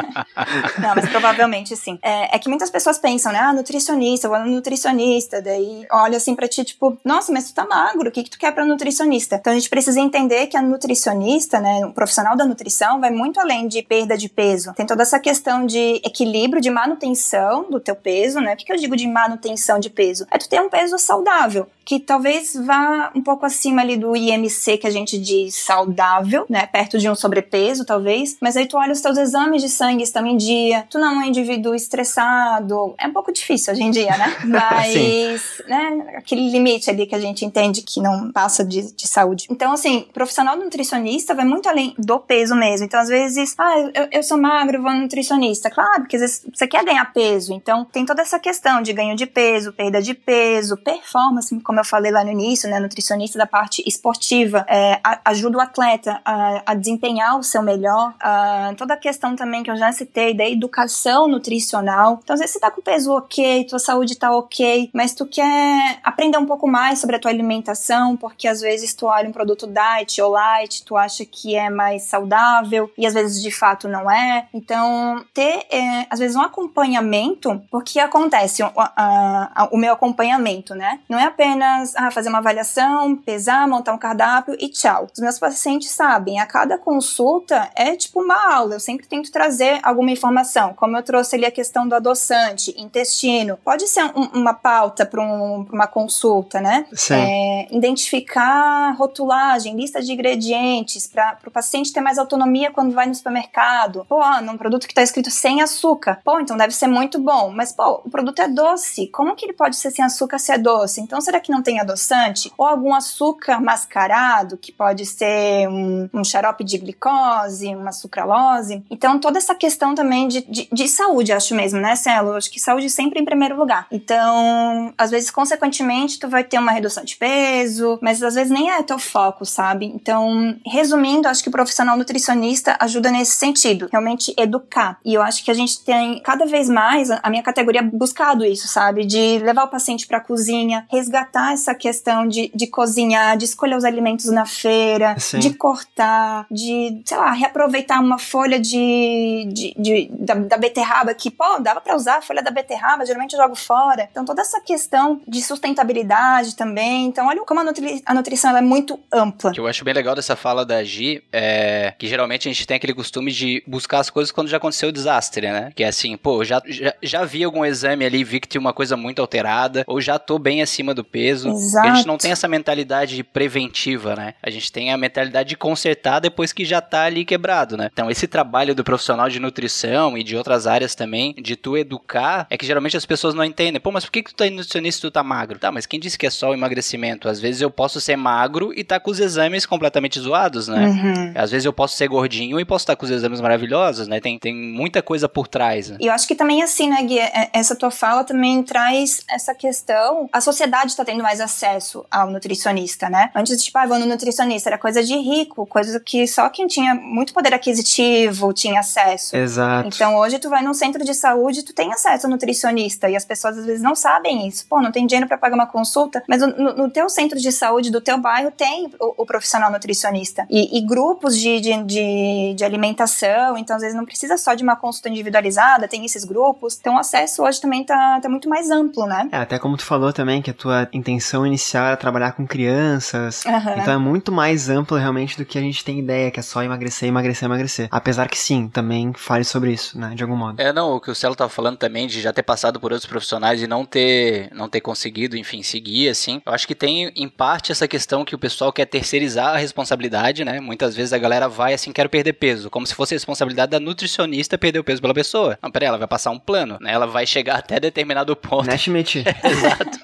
<laughs> não, mas provavelmente sim. É, é, que muitas pessoas pensam, né? Ah, nutricionista, vou no nutricionista, daí olha assim pra ti, tipo, nossa, mas tu tá magro, o que, que tu quer pra nutricionista? Então a gente precisa entender que a nutricionista, né, o profissional da nutrição, vai muito além de perda de peso. Tem toda essa questão de equilíbrio, de manutenção do teu peso, né? O que, que eu digo de manutenção de peso? É tu ter um peso saudável que talvez vá um pouco acima ali do IMC que a gente diz saudável, né? Perto de um sobrepeso, talvez. Mas aí tu olha os teus exames de sangue estão em dia, tu não é um indivíduo estressado. É um pouco difícil hoje em dia, né? <laughs> Mas, né? Aquele limite ali que a gente entende que não passa de, de saúde. Então, assim, profissional nutricionista vai muito além do peso mesmo. Então, às vezes, ah, eu, eu sou magro, vou no nutricionista. Claro, porque às vezes você quer ganhar peso. Então, tem toda essa questão de ganho de peso, perda de peso, performance, como eu falei lá no início, né, nutricionista da parte esportiva, é, ajuda o atleta a, a, desempenhar o seu melhor, a, toda a questão também que eu já citei da educação nutricional. Então, às vezes você tá com o peso ok, tua saúde tá ok, mas tu quer aprender um pouco mais sobre a tua alimentação, porque às vezes tu olha um produto diet ou light, tu acha que é mais saudável e às vezes de fato não é. Então, ter é, às vezes um acompanhamento, porque acontece o, a, a, o meu acompanhamento, né? Não é apenas apenas ah, fazer uma avaliação, pesar, montar um cardápio e tchau. Os meus pacientes sabem, a cada consulta é tipo uma aula, eu sempre tento trazer alguma informação, como eu trouxe ali a questão do adoçante, intestino. Pode ser um, uma pauta para um, uma consulta, né? Sim. É, identificar rotulagem, lista de ingredientes, para o paciente ter mais autonomia quando vai no supermercado. Pô, num produto que está escrito sem açúcar. Pô, então deve ser muito bom. Mas, pô, o produto é doce. Como que ele pode ser sem açúcar se é doce? Então, será que não tem adoçante, ou algum açúcar mascarado, que pode ser um, um xarope de glicose, uma sucralose. Então, toda essa questão também de, de, de saúde, acho mesmo, né, Celo? Acho que saúde sempre em primeiro lugar. Então, às vezes, consequentemente, tu vai ter uma redução de peso, mas às vezes nem é teu foco, sabe? Então, resumindo, acho que o profissional nutricionista ajuda nesse sentido, realmente educar. E eu acho que a gente tem cada vez mais, a minha categoria buscado isso, sabe? De levar o paciente pra cozinha, resgatar essa questão de, de cozinhar, de escolher os alimentos na feira, Sim. de cortar, de, sei lá, reaproveitar uma folha de, de, de da, da, beterraba que, pô, dava para usar a folha da beterraba, geralmente eu jogo fora. Então, toda essa questão de sustentabilidade também. Então, olha como a, nutri a nutrição é muito ampla. O que eu acho bem legal dessa fala da Gi é que geralmente a gente tem aquele costume de buscar as coisas quando já aconteceu o desastre, né? Que é assim, pô, já, já, já vi algum exame ali, vi que tinha uma coisa muito alterada, ou já tô bem acima do peso peso. Exato. A gente não tem essa mentalidade preventiva, né? A gente tem a mentalidade de consertar depois que já tá ali quebrado, né? Então, esse trabalho do profissional de nutrição e de outras áreas também, de tu educar, é que geralmente as pessoas não entendem. Pô, mas por que, que tu tá nutricionista e tu tá magro? Tá, mas quem disse que é só o emagrecimento? Às vezes eu posso ser magro e tá com os exames completamente zoados, né? Uhum. Às vezes eu posso ser gordinho e posso estar tá com os exames maravilhosos, né? Tem, tem muita coisa por trás. Né? E eu acho que também assim, né, Gui? É, essa tua fala também traz essa questão. A sociedade tá tendo mais acesso ao nutricionista, né? Antes, tipo, ah, vou no nutricionista, era coisa de rico, coisa que só quem tinha muito poder aquisitivo tinha acesso. Exato. Então, hoje tu vai num centro de saúde e tu tem acesso ao nutricionista e as pessoas às vezes não sabem isso. Pô, não tem dinheiro para pagar uma consulta, mas no, no, teu centro de saúde do teu bairro tem o, o profissional nutricionista. E, e grupos de, de, de, de, alimentação, então às vezes não precisa só de uma consulta individualizada, tem esses grupos. Então o acesso hoje também tá, tá muito mais amplo, né? É, até como tu falou também, que a tua intenção inicial era trabalhar com crianças. Uhum. Então é muito mais amplo realmente do que a gente tem ideia, que é só emagrecer, emagrecer, emagrecer. Apesar que sim, também fale sobre isso, né? De algum modo. É, não, o que o Celo tava falando também de já ter passado por outros profissionais e não ter, não ter conseguido, enfim, seguir, assim. Eu acho que tem, em parte, essa questão que o pessoal quer terceirizar a responsabilidade, né? Muitas vezes a galera vai assim, quero perder peso, como se fosse a responsabilidade da nutricionista perder o peso pela pessoa. Não, peraí, ela vai passar um plano, né? Ela vai chegar até determinado ponto. Né, Schmidt? <laughs> Exato.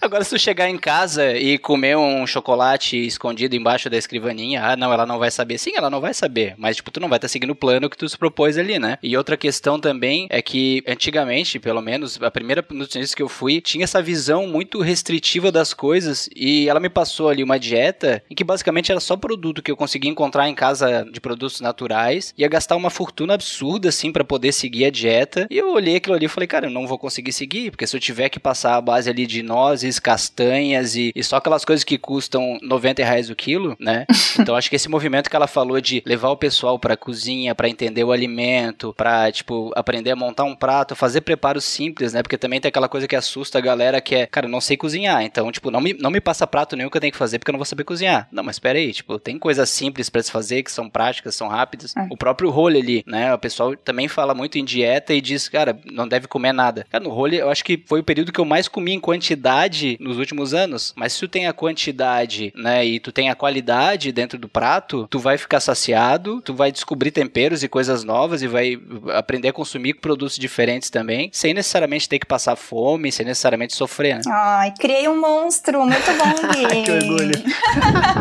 Agora, se tu chegar em casa e comer um chocolate escondido embaixo da escrivaninha, ah, não, ela não vai saber. Sim, ela não vai saber, mas, tipo, tu não vai estar tá seguindo o plano que tu se propôs ali, né? E outra questão também é que, antigamente, pelo menos, a primeira nutricionista que eu fui tinha essa visão muito restritiva das coisas e ela me passou ali uma dieta em que basicamente era só produto que eu conseguia encontrar em casa de produtos naturais, ia gastar uma fortuna absurda, assim, para poder seguir a dieta. E eu olhei aquilo ali e falei, cara, eu não vou conseguir seguir, porque se eu tiver que passar a base ali de nozes, castanhas e, e só aquelas coisas que custam 90 reais o quilo, né? <laughs> Então acho que esse movimento que ela falou de levar o pessoal pra cozinha, para entender o alimento, pra, tipo, aprender a montar um prato, fazer preparos simples, né? Porque também tem aquela coisa que assusta a galera que é, cara, eu não sei cozinhar, então, tipo, não me, não me passa prato nenhum que eu tenho que fazer porque eu não vou saber cozinhar. Não, mas espera aí, tipo, tem coisas simples para se fazer que são práticas, são rápidas. É. O próprio role ali, né? O pessoal também fala muito em dieta e diz, cara, não deve comer nada. Cara, no role eu acho que foi o período que eu mais comi em quantidade nos últimos anos, mas se tu tem a quantidade, né, e tu tem a qualidade dentro do prato, tu vai ficar saciado, tu vai descobrir temperos e coisas novas e vai aprender a consumir produtos diferentes também, sem necessariamente ter que passar fome, sem necessariamente sofrer, né? Ai, criei um monstro, muito bom, <laughs> Gui. que orgulho.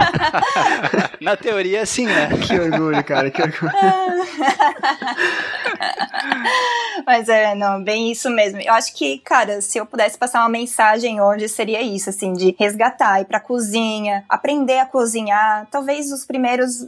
<laughs> Na teoria, sim, né? <laughs> que orgulho, cara, que orgulho. Mas é, não, bem isso mesmo. Eu acho que, cara, se eu pudesse passar uma mensagem hoje, seria isso, assim, de resgatar, ir pra cozinha, aprender a cozinhar. Talvez os primeiros,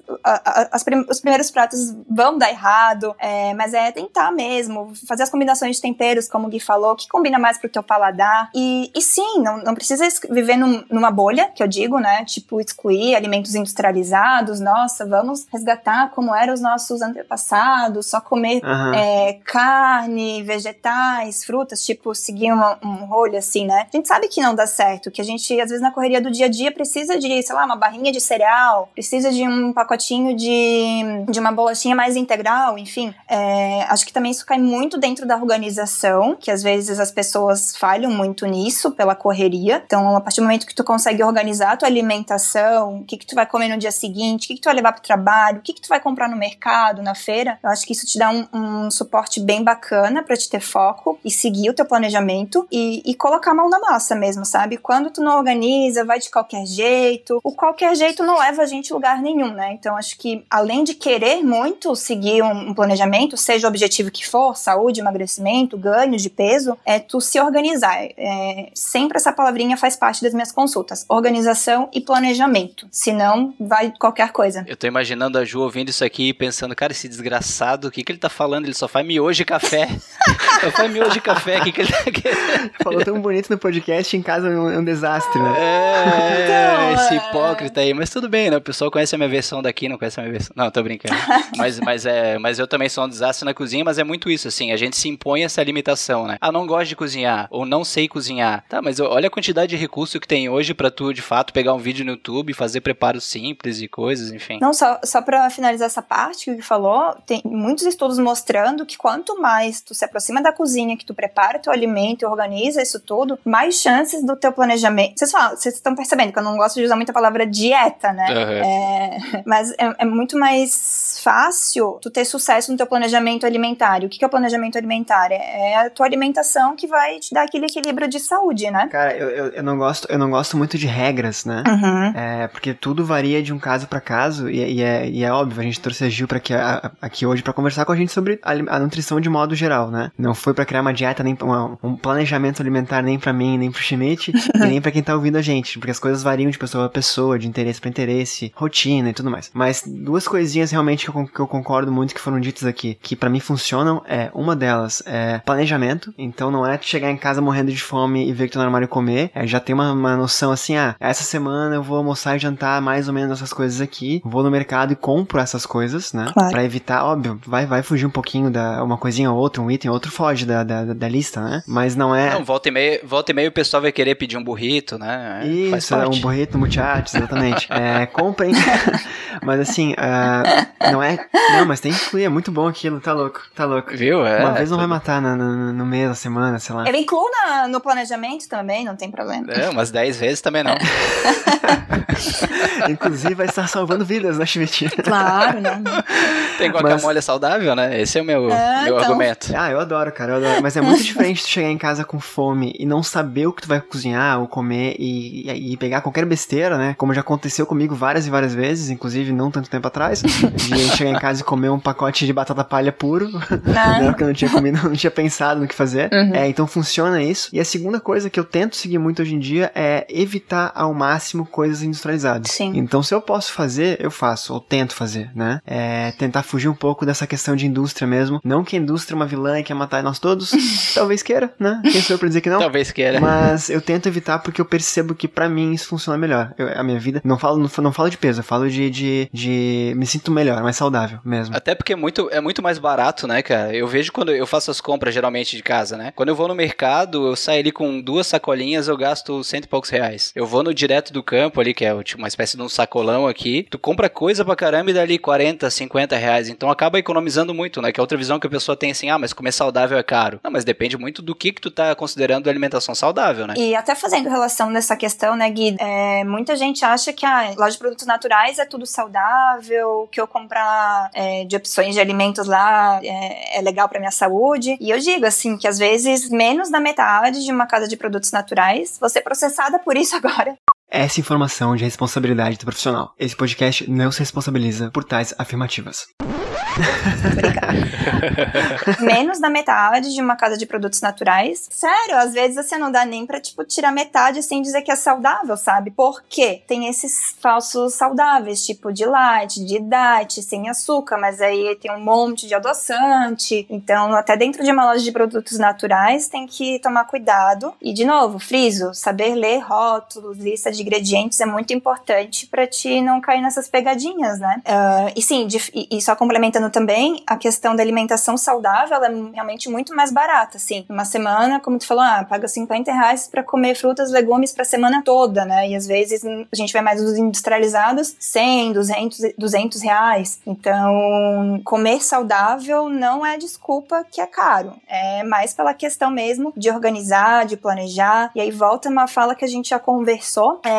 as, os primeiros pratos vão dar errado, é, mas é tentar mesmo, fazer as combinações de temperos, como o Gui falou, que combina mais pro teu paladar. E, e sim, não, não precisa viver num, numa bolha, que eu digo, né? Tipo, excluir alimentos industrializados. Nossa, vamos resgatar como eram os nossos antepassados, só comer uhum. é, carne, vegetais, frutas, tipo, seguir um rolho assim, né? A gente sabe que não dá certo, que a gente, às vezes, na correria do dia a dia, precisa de, sei lá, uma barrinha de cereal, precisa de um pacotinho de, de uma bolachinha mais integral, enfim. É, acho que também isso cai muito dentro da organização, que às vezes as pessoas falham muito nisso pela correria. Então, a partir do momento que tu consegue organizar a tua alimentação, o que, que tu vai comer no dia seguinte, o que, que tu vai levar pro trabalho, o que, que tu vai comprar no mercado, na feira, eu acho que isso te dá um, um suporte bem bacana para te ter foco e seguir o teu planejamento e, e colocar a mão na massa mesmo, sabe? Quando tu não organiza, vai de qualquer jeito. O qualquer jeito não leva a gente a lugar nenhum, né? Então acho que além de querer muito seguir um, um planejamento, seja o objetivo que for, saúde, emagrecimento, ganho de peso, é tu se organizar. É, sempre essa palavrinha faz parte das minhas consultas. Organização e planejamento. Senão, vai qualquer coisa. Eu tô imaginando a Ju ouvindo isso aqui e pensando, cara, esse desgraçado, o que, que ele tá falando? Ele só faz miojo e café. <laughs> só faz miojo e café, o que, ele tá <laughs> querendo? Falou tão bonito no podcast, em casa é um, é um desastre, né? É, então, esse é. hipócrita aí. Mas tudo bem, né? O pessoal conhece a minha versão daqui, não conhece a minha versão. Não, tô brincando. <laughs> mas, mas, é, mas eu também sou um desastre na cozinha, mas é muito isso, assim. A gente se impõe essa limitação, né? Ah, não gosto de cozinhar, ou não sei cozinhar. Tá, mas olha a quantidade de recurso que tem hoje para tu, de fato, pegar um vídeo no YouTube, fazer preparos simples e coisas, enfim. Não, só, só pra finalizar essa parte que o falou, tem muitos estudos mostrando que quanto mais tu se aproxima da cozinha, que tu prepara teu alimento e organiza isso tudo, mais chances do teu planejamento. Vocês falam, vocês estão percebendo que eu não gosto de usar muito a palavra dieta, né? Uhum. É, mas é, é, muito mais fácil tu ter sucesso no teu planejamento alimentar. O que é o planejamento alimentar? É, é a tua alimentação que vai te dar aquele equilíbrio de saúde, né? Cara, eu, eu, eu não gosto, eu não gosto muito de regras, né? Uhum. É, porque tudo varia de um caso para caso e, e, é, e é óbvio, a gente trouxe a Gil pra aqui, a, aqui hoje para conversar com a gente sobre a, a nutrição de modo modo geral, né? Não foi para criar uma dieta, nem uma, um planejamento alimentar nem para mim, nem pro Schmidt, <laughs> e nem para quem tá ouvindo a gente, porque as coisas variam de pessoa a pessoa, de interesse para interesse, rotina e tudo mais. Mas duas coisinhas realmente que eu, que eu concordo muito que foram ditas aqui, que para mim funcionam, é uma delas é planejamento, então não é chegar em casa morrendo de fome e ver que tô no armário comer, é já ter uma, uma noção assim, ah, essa semana eu vou almoçar e jantar mais ou menos essas coisas aqui, vou no mercado e compro essas coisas, né? Claro. Pra evitar, óbvio, vai, vai fugir um pouquinho da uma coisinha ou outra, um item ou outro foge da, da, da lista, né? Mas não é. Não, volta e meia, volta e meia o pessoal vai querer pedir um burrito, né? É, Isso, é parte. um burrito muchachos, exatamente. <laughs> é, comprem. <laughs> mas assim, ah, não é. Não, mas tem que incluir, é muito bom aquilo, tá louco, tá louco. Viu? É, Uma vez não vai matar no, no, no mês, na semana, sei lá. Eu incluo na- no planejamento também, não tem problema. É, umas 10 vezes também não. <laughs> Inclusive vai estar salvando vidas, né, Schmidt? Claro, né? Tem guacamole saudável, né? Esse é o meu, É, meu então. argumento. Ah, eu adoro, cara, eu Mas é muito diferente tu chegar em casa com fome e não saber o que tu vai cozinhar ou comer e, e, e pegar qualquer besteira, né? Como já aconteceu comigo várias e várias vezes, inclusive não tanto tempo atrás, de chegar em casa e comer um pacote de batata palha puro, <laughs> Ah. né? Porque eu não tinha comido, não tinha pensado no que fazer. Uhum. É, então funciona isso. E a segunda coisa que eu tento seguir muito hoje em dia é evitar ao máximo coisas industrializadas. Sim. Então, se eu posso fazer, eu faço, ou tento fazer, né? É tentar fugir um pouco dessa questão de indústria mesmo. Não que a indústria é uma vilã e quer matar nós todos. <laughs> Talvez queira, né? Quem sou eu pra dizer que não? Talvez queira. Mas eu tento evitar porque eu percebo que pra mim isso funciona melhor. Eu- a minha vida, não falo, não, não falo de peso, eu falo de, de, de me sinto melhor, mais saudável mesmo. Até porque é muito, é muito mais barato, né, cara? Eu vejo quando eu faço as compras geralmente de casa, né? Quando eu vou no mercado, eu saio ali com duas sacolinhas, eu gasto cento e poucos reais. Eu vou no direto do campo ali, que é tipo, uma espécie de um sacolão aqui. Tu compra coisa pra caramba e dali 40, 50 reais. Então acaba economizando muito, né? Que é outra visão que a pessoa tem assim, ah, mas comer saudável é caro. Não, mas depende muito do que que tu tá considerando alimentação saudável, né? E até fazendo relação dessa questão, né, Gui? é, muita gente acha que a loja de produtos naturais é tudo saudável, que eu comprar é, de opções de alimentos lá é, é legal pra minha saúde. E eu digo, assim, que às vezes menos da metade de uma casa de produtos naturais, você é processada por isso <laughs> agora. Essa informação de responsabilidade do profissional. Esse podcast não se responsabiliza por tais afirmativas. <laughs> menos da metade de uma casa de produtos naturais. Sério, às vezes você não dá nem pra, tipo, tirar metade assim e dizer que é saudável, sabe? Porque tem esses falsos saudáveis, tipo de light, de diet, sem açúcar, mas aí tem um monte de adoçante. Então, até dentro de uma loja de produtos naturais, tem que tomar cuidado. E, de novo, friso, saber ler rótulos, lista de ingredientes é muito importante pra te não cair nessas pegadinhas, né? Ah, e sim, de- e, só complementando também, a questão da alimentação saudável ela é realmente muito mais barata, assim. Uma semana, como tu falou, ah, paga 50 reais pra comer frutas, legumes pra semana toda, né? E às vezes a gente vai mais os industrializados, 100, 200, 200 reais. Então, comer saudável não é desculpa que é caro. É mais pela questão mesmo de organizar, de planejar. E aí volta uma fala que a gente já conversou, é,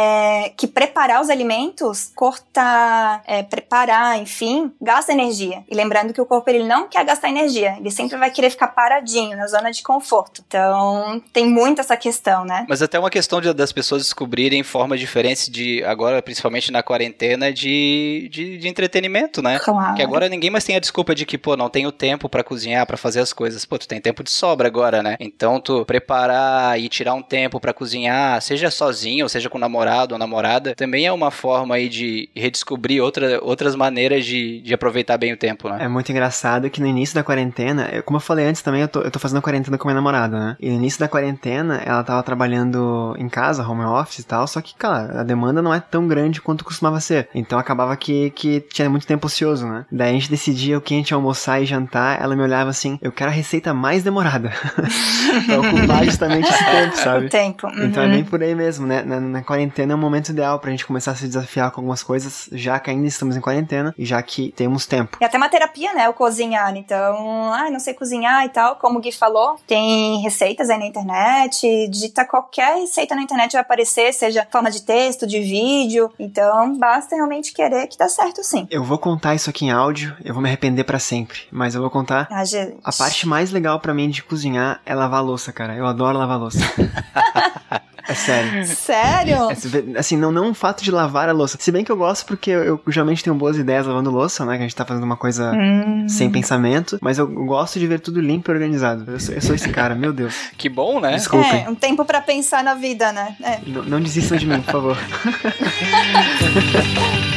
que preparar os alimentos, cortar, é, preparar, enfim, gasta energia. E lembrando que o corpo ele não quer gastar energia, ele sempre vai querer ficar paradinho na zona de conforto. Então, tem muito essa questão, né? Mas até uma questão de- das pessoas descobrirem formas diferentes de, agora, principalmente na quarentena, de, de, de entretenimento, né? Claro. Que agora ninguém mais tem a desculpa de que, pô, não tenho tempo pra cozinhar, pra fazer as coisas. Pô, tu tem tempo de sobra agora, né? Então tu preparar e tirar um tempo pra cozinhar, seja sozinho, ou seja com namorado ou namorada, também é uma forma aí de redescobrir outra, outras maneiras de, de aproveitar bem o tempo, né? É muito engraçado que no início da quarentena, eu- como eu falei antes também, eu tô, eu tô fazendo a quarentena com minha namorada, né? E no início da quarentena, ela tava trabalhando em casa, home office e tal, só que, cara, a demanda não é tão grande quanto costumava ser. Então acabava que, que tinha muito tempo ocioso, né? Daí a gente decidia o que a gente ia almoçar e jantar, ela me olhava assim, eu quero a receita mais demorada. <laughs> pra ocupar <laughs> justamente esse tempo, sabe? O tempo. Então é uhum. bem por aí mesmo, né? Na, na quarentena é um momento ideal pra gente começar a se desafiar com algumas coisas, já que ainda estamos em quarentena e já que temos tempo. E até uma terapia, né? O cozinhar. Então, ai, não sei cozinhar e tal. Como o Gui falou, tem receitas aí na internet. Digita qualquer receita na internet vai aparecer, seja forma de texto, de vídeo. Então, basta realmente querer que dá certo sim. Eu vou contar isso aqui em áudio, eu vou me arrepender pra sempre, mas eu vou contar. Ah, gente. A parte mais legal pra mim de cozinhar é lavar louça, cara. Eu adoro lavar louça. <laughs> É sério. Sério? É, assim, não, não o fato de lavar a louça. Se bem que eu gosto porque eu, eu geralmente tenho boas ideias lavando louça, né? Que a gente tá fazendo uma coisa hum. sem pensamento. Mas eu gosto de ver tudo limpo e organizado. Eu sou, eu sou esse cara, meu Deus. Que bom, né? Desculpem. É, um tempo para pensar na vida, né? É. Não, não desistam de mim, por favor. <laughs>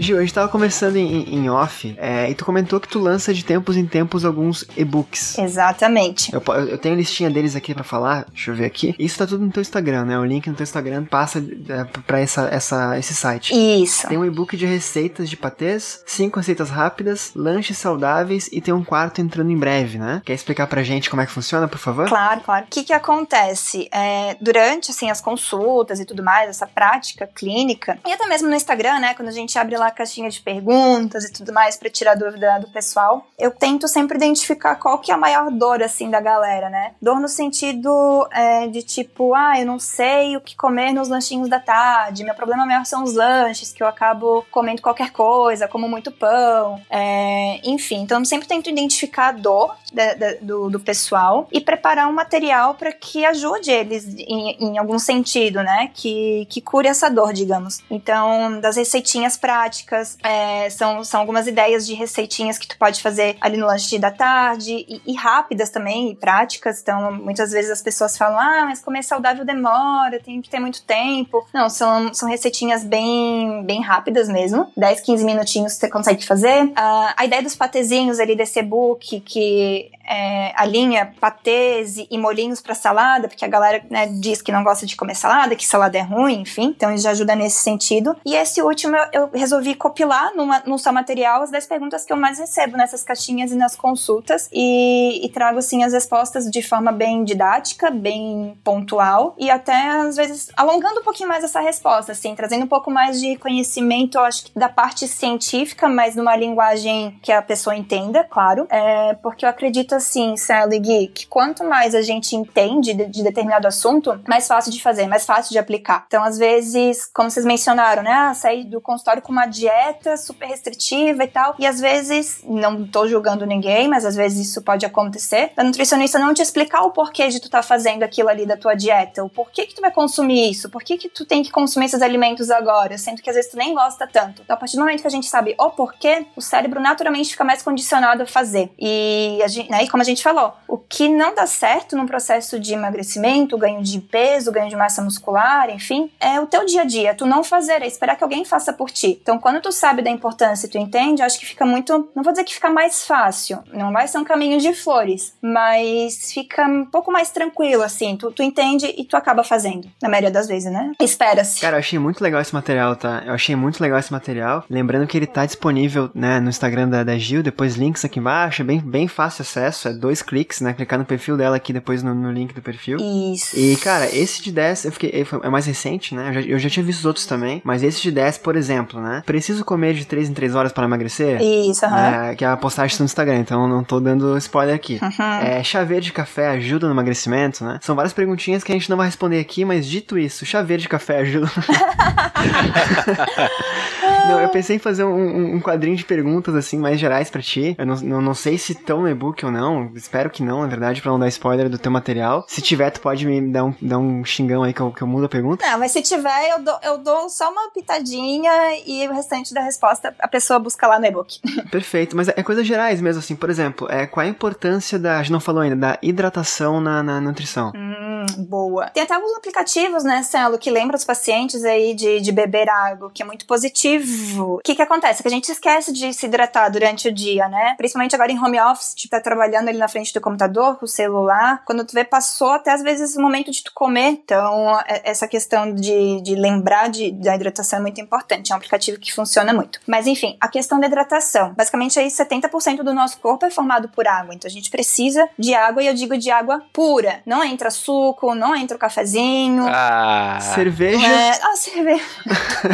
Gil, a gente tava conversando em, em off é, e tu comentou que tu lança de tempos em tempos alguns e-books. Exatamente. Eu, eu tenho a listinha deles aqui para falar, deixa eu ver aqui. Isso tá tudo no teu Instagram, né? O link no teu Instagram passa é, pra essa, essa, esse site. Isso. Tem um e-book de receitas de patês, cinco receitas rápidas, lanches saudáveis e tem um quarto entrando em breve, né? Quer explicar pra gente como é que funciona, por favor? Claro, claro. O que que acontece? É, durante, assim, as consultas e tudo mais, essa prática clínica, e até mesmo no Instagram, né? Quando a gente abre lá caixinha de perguntas e tudo mais para tirar dúvida do pessoal, eu tento sempre identificar qual que é a maior dor, assim, da galera, né? Dor no sentido é, de tipo, ah, eu não sei o que comer nos lanchinhos da tarde, meu problema maior são os lanches, que eu acabo comendo qualquer coisa, como muito pão, é, enfim. Então, eu sempre tento identificar a dor de, de, do, do pessoal e preparar um material para que ajude eles em, em algum sentido, né? Que, que cure essa dor, digamos. Então, das receitinhas práticas práticas, é, são, são algumas ideias de receitinhas que tu pode fazer ali no lanche da tarde e, e, rápidas também, e práticas. Então, muitas vezes as pessoas falam: ah, mas comer saudável demora, tem que ter muito tempo. Não, são, são receitinhas bem, bem rápidas mesmo. 10, 15 minutinhos você consegue fazer. Uh, a ideia dos patezinhos ali desse e-book, que é, a linha patês e molhinhos para salada, porque a galera né, diz que não gosta de comer salada, que salada é ruim, enfim. Então, isso já ajuda nesse sentido. E esse último eu, eu resolvi copilar numa, no seu material as 10 perguntas que eu mais recebo nessas caixinhas e nas consultas e, e trago assim as respostas de forma bem didática, bem pontual e até às vezes alongando um pouquinho mais essa resposta, assim, trazendo um pouco mais de conhecimento, acho que da parte científica, mas numa linguagem que a pessoa entenda, claro, é, porque eu acredito assim, Sally Gui, que quanto mais a gente entende de, de determinado assunto, mais fácil de fazer, mais fácil de aplicar. Então, às vezes, como vocês mencionaram, né, ah, sair do consultório com uma dieta super restritiva e tal. E às vezes, não tô julgando ninguém, mas às vezes isso pode acontecer. A nutricionista não te explicar o porquê de tu tá fazendo aquilo ali da tua dieta, o porquê que tu vai consumir isso, por que tu tem que consumir esses alimentos agora, sendo que às vezes tu nem gosta tanto. Então, a partir do momento que a gente sabe o porquê, o cérebro naturalmente fica mais condicionado a fazer. E, gente, né, como a gente falou, o que não dá certo num processo de emagrecimento, ganho de peso, ganho de massa muscular, enfim, é o teu dia a dia. Tu não fazer, é esperar que alguém faça por ti. Então, quando tu sabe da importância e tu entende, acho que fica muito. Não vou dizer que fica mais fácil, não vai ser um caminho de flores, mas fica um pouco mais tranquilo, assim. Tu, tu entende e tu acaba fazendo, na maioria das vezes, né? Espera-se. Cara, eu achei muito legal esse material, tá? Eu achei muito legal esse material. Lembrando que ele tá disponível, né, no Instagram da, da Gil, depois links aqui embaixo, é bem, bem fácil acesso, é dois cliques, né? Clicar no perfil dela aqui, depois no, no link do perfil. Isso. E, cara, esse de 10, eu fiquei, é mais recente, né? Eu já, eu já tinha visto os outros também, mas esse de 10, por exemplo, né? Preciso comer de 3 em 3 horas para emagrecer? Isso, aham. Uhum. É, que é a postagem no Instagram, então não tô dando spoiler aqui. Uhum. É, chá verde de café ajuda no emagrecimento, né? São várias perguntinhas que a gente não vai responder aqui, mas dito isso, chá verde de café ajuda. <laughs> não, eu pensei em fazer um, um, quadrinho de perguntas, assim, mais gerais para ti. Eu não, não, não sei se estão no e-book ou não. Espero que não, na verdade, pra não dar spoiler do teu material. Se tiver, tu pode me dar um, dar um xingão aí que eu, que eu mudo a pergunta? Não, mas se tiver, eu dou, eu dou só uma pitadinha e restante da resposta a pessoa busca lá no e-book. <laughs> Perfeito, mas é coisas gerais mesmo, assim, por exemplo, é, qual a importância da, a gente não falou ainda, da hidratação na, na nutrição? Hum, boa. Tem até alguns aplicativos, né, Celo, que lembram os pacientes aí de, de beber água, que é muito positivo. O que que acontece? Que a gente esquece de se hidratar durante o dia, né? Principalmente agora em home office, tipo, tá trabalhando ali na frente do computador, com o celular. Quando tu vê, passou até às vezes o momento de tu comer. Então, é, essa questão de, de lembrar de, da hidratação é muito importante. É um aplicativo que funciona muito. Mas enfim, a questão da hidratação. Basicamente aí 70% do nosso corpo é formado por água. Então a gente precisa de água e eu digo de água pura. Não entra suco, não entra o cafezinho. Ah. Cerveja. É, a cerveja.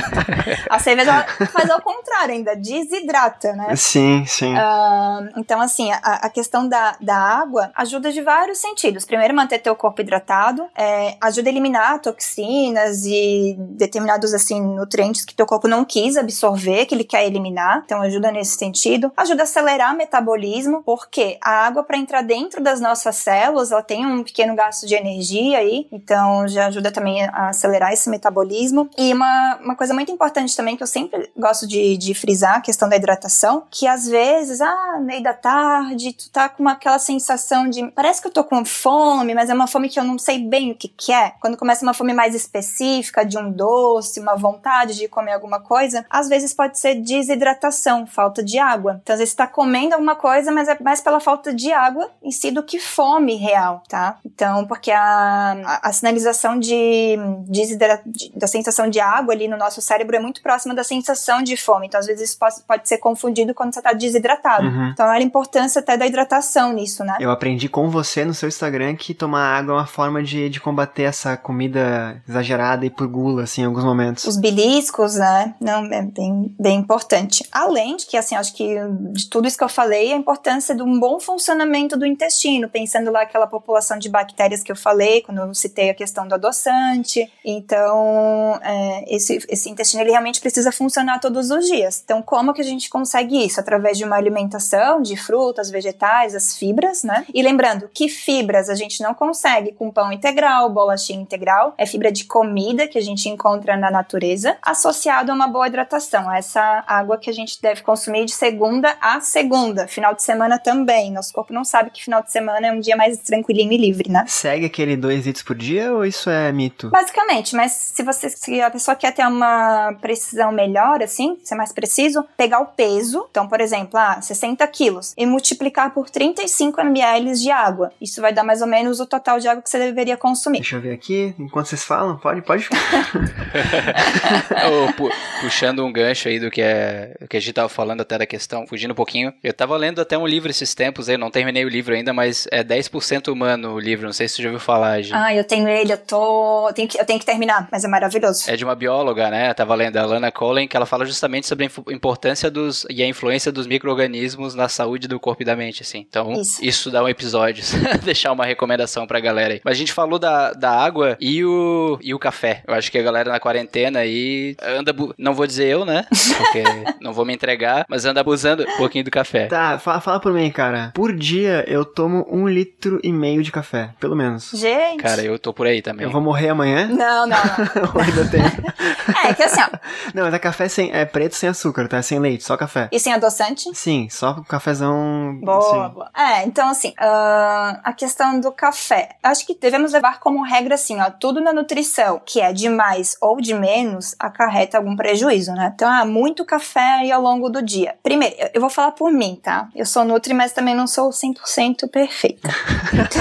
<laughs> a cerveja faz ao contrário ainda, desidrata, né? Sim, sim. Uh, então, assim, a, a, questão da, da água ajuda de vários sentidos. Primeiro, manter teu corpo hidratado, é, ajuda a eliminar toxinas e determinados, assim, nutrientes que teu corpo não quis absorver, que ele quer eliminar. Então, ajuda nesse sentido. Ajuda a acelerar o metabolismo, porque a água, para entrar dentro das nossas células, ela tem um pequeno gasto de energia aí, então já ajuda também a acelerar esse metabolismo. E uma, uma coisa muito importante também, que eu sempre gosto de, de frisar, a questão da hidratação, que às vezes, ah, meio da tarde, tu tá com uma, aquela sensação de, parece que eu tô com fome, mas é uma fome que eu não sei bem o que que é. Quando começa uma fome mais específica, de um doce, uma vontade de comer alguma coisa, às vezes pode ser desidratação, falta de água. Então, às vezes você tá comendo alguma coisa, mas é mais pela falta de água em si do que fome real, tá? Então, porque a, a, a sinalização de, de, da sensação de água ali no nosso cérebro é muito próxima da sensação de fome. Então, às vezes isso pode, pode ser confundido quando você tá desidratado. Uhum. Então, olha a importância até da hidratação nisso, né? Eu aprendi com você no seu Instagram que tomar água é uma forma de, de combater essa comida exagerada e por gula, assim, em alguns momentos. Os beliscos, né? Não, é bem, bem importante. Além de que, assim, acho que de tudo isso que eu falei, a importância de um bom funcionamento do intestino, pensando lá aquela população de bactérias que eu falei, quando eu citei a questão do adoçante. Então, é, esse, esse intestino, ele realmente precisa funcionar todos os dias. Então, como que a gente consegue isso? Através de uma alimentação de frutas, vegetais, as fibras, né? E lembrando que fibras a gente não consegue com pão integral, bolachinha integral, é fibra de comida que a gente encontra na natureza, associado a uma boa hidratação. Essa água que a gente deve consumir de segunda a segunda, final de semana também. Nosso corpo não sabe que final de semana é um dia mais tranquilinho e livre, né? Segue aquele 2 litros por dia ou isso é mito? Basicamente, mas se você se a pessoa quer ter uma precisão melhor, assim, ser mais preciso, pegar o peso. Então, por exemplo, ah, 60 quilos e multiplicar por 35 ml de água. Isso vai dar mais ou menos o total de água que você deveria consumir. Deixa eu ver aqui, enquanto vocês falam, pode, pode. oh, <laughs> pu puxando um gancho aí do que, é, que a gente tava falando até da questão, fugindo um pouquinho. Eu tava lendo até um livro esses tempos aí, não terminei o livro ainda, mas é 10% humano o livro, não sei se você já ouviu falar, gente. Ah, eu tenho ele, eu tô. Eu tenho, que, eu tenho que terminar, mas é maravilhoso. É de uma bióloga, né? Eu tava lendo a Lana Colen, que ela fala justamente sobre a importância dos e a influência dos micro-organismos na saúde do corpo e da mente, assim. Então, isso, isso dá um episódio. <laughs> Deixar uma recomendação pra galera aí. Mas a gente falou da, da água e o, e o café. Eu acho que a galera na quarentena aí anda. Não vou dizer eu, né? Porque <laughs> não vou me entregar, mas anda abusando um pouquinho do café. Tá, fala, fala por mim, cara. Por dia eu tomo um litro e meio de café, pelo menos. Gente. Cara, eu tô por aí também. Eu vou morrer amanhã? Não, não, não. <laughs> ainda tem. é, que assim, ó. Não, mas é café sem, é preto sem açúcar, tá? Sem leite, só café. E sem adoçante? Sim, só cafezão. Boa, boa. É, então assim, uh, a questão do café. Acho que devemos levar como regra assim, ó, tudo na nutrição, que é de mais ou de menos, acarreta algum prejuízo, né? Então, ah, muito café aí ao longo do dia. Primeiro, eu vou falar por mim, tá? Eu sou nutri, mas também não sou 100% perfeita.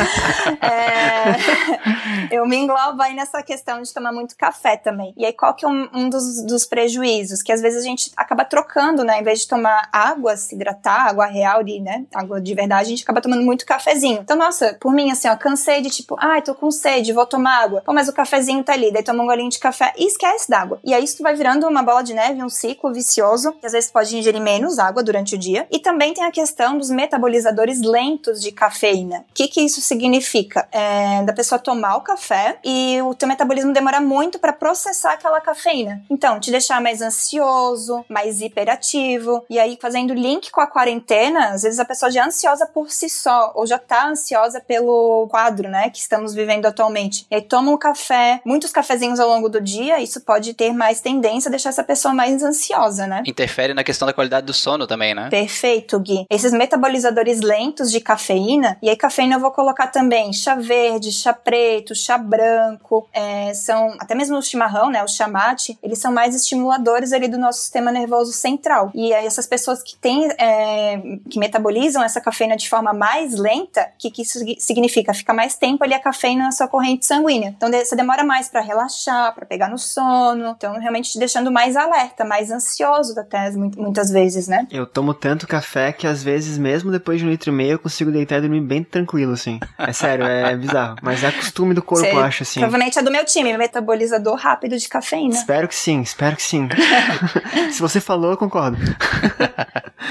<laughs> é, eu me englobo aí nessa questão de tomar muito café também. E aí, qual que é um, um dos, dos prejuízos? Que às vezes a gente acaba trocando, né? Em vez de tomar água, se hidratar, água real, de, né? Água de verdade, a gente acaba tomando muito cafezinho. Então, nossa, por mim, assim, ó, cansei de tipo, ai, ah, tô com sede, vou tomar água. Pô, mas o cafezinho tá ali. Daí toma um golinho de café e esquece d'água. E aí isso vai virando uma bola de neve, um ciclo vicioso, que às vezes pode ingerir menos água durante o dia. E também tem a questão dos metabolizadores lentos de cafeína. O que que isso significa? É, da pessoa tomar o café e o teu metabolismo demora muito para processar aquela cafeína. Então, te deixar mais ansioso, mais hiperativo. E aí, fazendo link com a quarentena, às vezes a pessoa já é ansiosa por si só, ou já tá ansiosa pelo quadro, né, que estamos vivendo atualmente. E aí toma um café, muitos cafezinhos ao longo do dia, isso pode ter mais tendência a deixar essa pessoa mais ansiosa, né? Interfere na questão da qualidade do sono também, né? Perfeito, Gui. Esses metabolizadores lentos de cafeína, e aí cafeína eu vou colocar também chá verde, chá preto, chá branco, é, são até mesmo o chimarrão, né, o chamate, eles são mais estimuladores ali do nosso sistema nervoso central. E aí essas pessoas que têm, é, que metabolizam essa cafeína de forma mais lenta, o que, que isso significa? Fica mais tempo ali a cafeína na sua corrente sanguínea. Então você demora mais para relaxar, para pegar no sono, então realmente te deixando mais alerta, mais ansioso até muitas vezes, né? Eu tomo tanto café que às vezes, mesmo depois de um litro e meio, eu consigo deitar e dormir bem tranquilo, assim. É sério, é <laughs> bizarro. Mas é costume do corpo, eu acho, assim. Provavelmente é do meu time, metabolizador rápido de cafeína. Espero que sim, espero que sim. <laughs> Se você falou, eu concordo.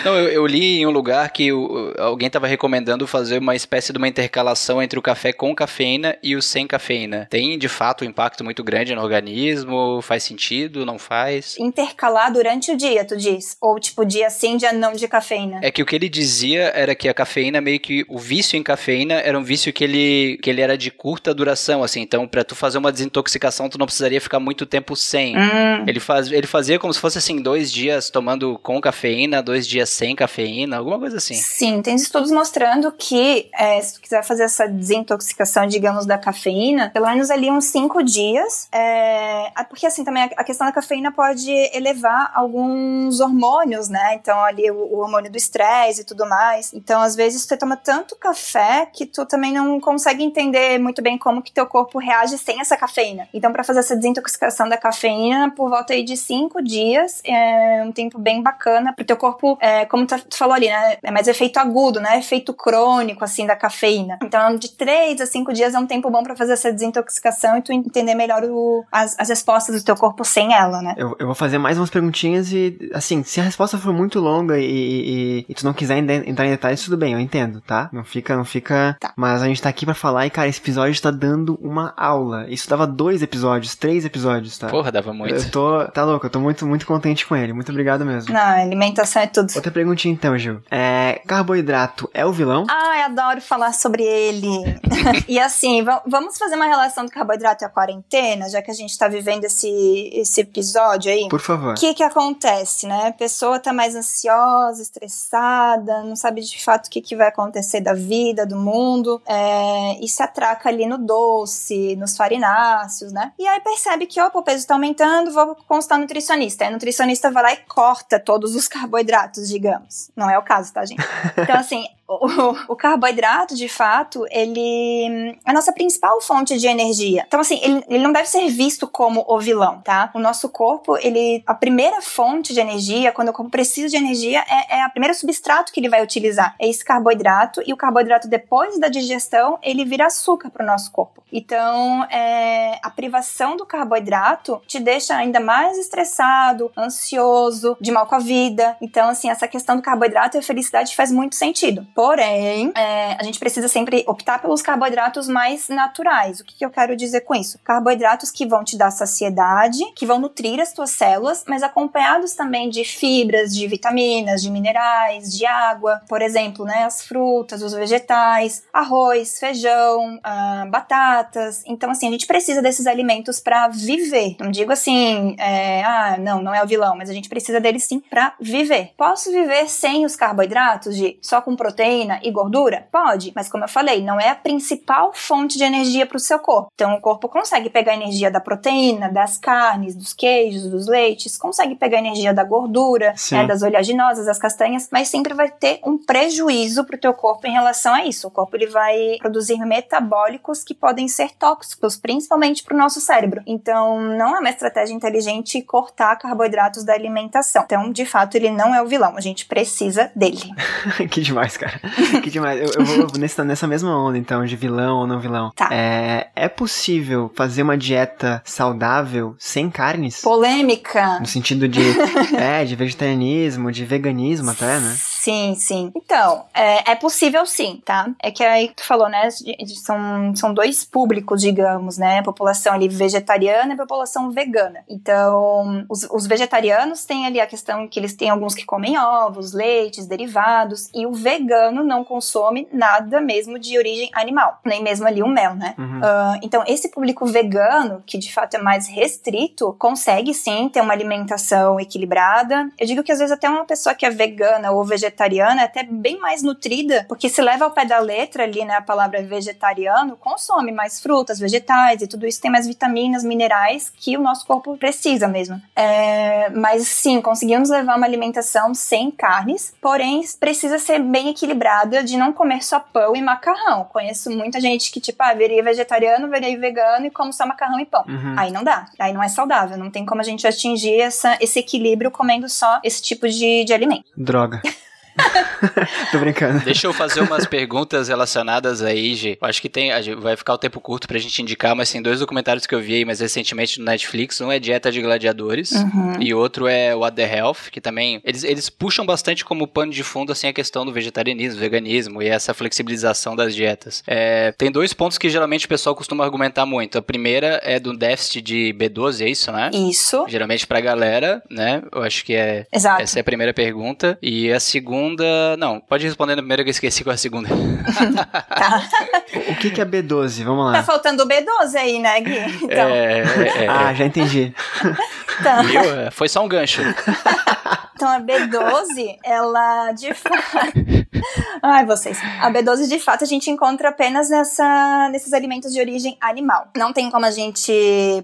Não, eu, eu, li em um lugar que o, alguém estava recomendando fazer uma espécie de uma intercalação entre o café com cafeína e o sem cafeína. Tem, de fato, um impacto muito grande no organismo? Faz sentido? Não faz? Intercalar durante o dia, tu diz? Ou, tipo, dia sim, dia não de cafeína? É que o que ele dizia era que a cafeína, meio que o vício em cafeína, era um vício que ele, que ele era de curta duração, assim. Então, para tu fazer uma desintoxicação, tu não precisaria ficar muito tempo sem. Hum. Ele, faz, ele fazia como se fosse, assim, dois dias tomando com cafeína, dois dias sem cafeína, alguma coisa assim. Sim, tem estudos mostrando que é, se tu quiser fazer essa desintoxicação, digamos, da cafeína, pelo menos ali uns cinco dias, é, porque assim, também a questão da cafeína pode elevar alguns hormônios, né? Então ali o, o hormônio do estresse e tudo mais. Então às vezes você toma tanto café que tu também não consegue entender muito bem como que teu corpo reage sem essa cafeína. Então para fazer essa desintoxicação da cafeína, por volta aí de cinco dias, é um tempo bem bacana pro teu corpo é, como tu falou ali, né? É mais efeito agudo, né? Efeito crônico, assim, da cafeína. Então, de 3 a 5 dias é um tempo bom para fazer essa desintoxicação e tu entender melhor o, as, as respostas do teu corpo sem ela, né? Eu, eu vou fazer mais umas perguntinhas e, assim, se a resposta for muito longa e, e, e tu não quiser entrar em detalhes, tudo bem, eu entendo, tá? Não fica, não fica. Tá. Mas a gente tá aqui para falar e, cara, esse episódio tá dando uma aula. Isso dava dois episódios, três episódios, tá? Porra, dava muito. Eu tô, tá louco, eu tô muito, muito contente com ele. Muito obrigado mesmo. Não, alimentação é tudo. Outra perguntinha então, Gil. É, carboidrato é o vilão? Ai, adoro falar sobre ele. <laughs> e assim, vamos fazer uma relação do carboidrato e a quarentena, já que a gente tá vivendo esse, esse episódio aí? Por favor. O que que acontece, né? A pessoa tá mais ansiosa, estressada, não sabe de fato o que, que vai acontecer da vida, do mundo, é, e se atraca ali no doce, nos farináceos, né? E aí percebe que, opa, o peso tá aumentando, vou consultar nutricionista. Aí a nutricionista vai lá e corta todos os <laughs> carboidratos, digamos. Não é o caso, tá, gente? Então, assim, o, o, carboidrato, de fato, ele é a nossa principal fonte de energia. Então, assim, ele, ele não deve ser visto como o vilão, tá? O nosso corpo, ele, a primeira fonte de energia, quando o corpo precisa de energia, é, é a primeira substrato que ele vai utilizar. É esse carboidrato, e o carboidrato, depois da digestão, ele vira açúcar para o nosso corpo. Então, é, a privação do carboidrato te deixa ainda mais estressado, ansioso, de mal com a vida. Então, assim, essa questão do carboidrato e a felicidade faz muito sentido. Porém, é, a gente precisa sempre optar pelos carboidratos mais naturais. O que, que eu quero dizer com isso? Carboidratos que vão te dar saciedade, que vão nutrir as tuas células, mas acompanhados também de fibras, de vitaminas, de minerais, de água. Por exemplo, né, as frutas, os vegetais, arroz, feijão, ah, batatas. Então, assim, a gente precisa desses alimentos para viver. Não digo assim, é, ah, não, não é o vilão, mas a gente precisa deles sim para viver. Posso viver sem os carboidratos, de só com proteína? Proteína e gordura? Pode, mas como eu falei, não é a principal fonte de energia para o seu corpo. Então o corpo consegue pegar energia da proteína, das carnes, dos queijos, dos leites, consegue pegar energia da gordura, né, das oleaginosas, das castanhas, mas sempre vai ter um prejuízo para o teu corpo em relação a isso. O corpo ele vai produzir metabólicos que podem ser tóxicos, principalmente para o nosso cérebro. Então não é uma estratégia inteligente cortar carboidratos da alimentação. Então, de fato, ele não é o vilão. A gente precisa dele. <laughs> que demais, cara. <laughs> que demais. Eu, eu vou nessa, nessa mesma onda, então, de vilão ou não vilão. Tá. É, é possível fazer uma dieta saudável sem carnes? Polêmica. No sentido de, <laughs> é, de vegetarianismo, de veganismo até, né? Sim, sim. Então, é, é possível sim, tá? É que aí tu falou, né? São, são dois públicos, digamos, né? A população ali vegetariana e a população vegana. Então, os, os vegetarianos têm ali a questão que eles têm alguns que comem ovos, leites, derivados, e o vegano não consome nada mesmo de origem animal, nem mesmo ali o mel, né? Uhum. Uh, então, esse público vegano, que de fato é mais restrito, consegue sim ter uma alimentação equilibrada. Eu digo que às vezes até uma pessoa que é vegana ou vegetariana vegetariana é até bem mais nutrida, porque se leva ao pé da letra ali, né, a palavra vegetariano, consome mais frutas, vegetais e tudo isso tem mais vitaminas, minerais que o nosso corpo precisa mesmo. É, mas sim, conseguimos levar uma alimentação sem carnes, porém precisa ser bem equilibrada de não comer só pão e macarrão. Conheço muita gente que, tipo, ah, viria vegetariano, viria vegano e come só macarrão e pão. Uhum. Aí não dá, aí não é saudável, não tem como a gente atingir essa, esse equilíbrio comendo só esse tipo de, de alimento. Droga. <laughs> <laughs> Tô brincando. Deixa eu fazer umas perguntas relacionadas aí, G. Eu acho que tem. Vai ficar o tempo curto pra gente indicar, mas tem dois documentários que eu vi aí mais recentemente no Netflix. Um é Dieta de Gladiadores Uhum. e outro é What the Health, que também. Eles, eles puxam bastante como pano de fundo assim a questão do vegetarianismo, veganismo e essa flexibilização das dietas. É, tem dois pontos que geralmente o pessoal costuma argumentar muito. A primeira é do déficit de B12, é isso, né? Isso. Geralmente pra galera, né? Eu acho que é. Exato. Essa é a primeira pergunta. E a segunda. Não, pode responder na primeira que eu esqueci qual é a segunda. <laughs> Tá. O que, que é B12? Vamos Tá lá. faltando o B12 aí, né, Gui? Então, É, é, é. Ah, já entendi. então, <laughs> Viu? É, Foi só um gancho. então a B12, ela de fato. <laughs> Ai, vocês. A B12, de fato, a gente encontra apenas nessa, nesses alimentos de origem animal. Não tem como a gente,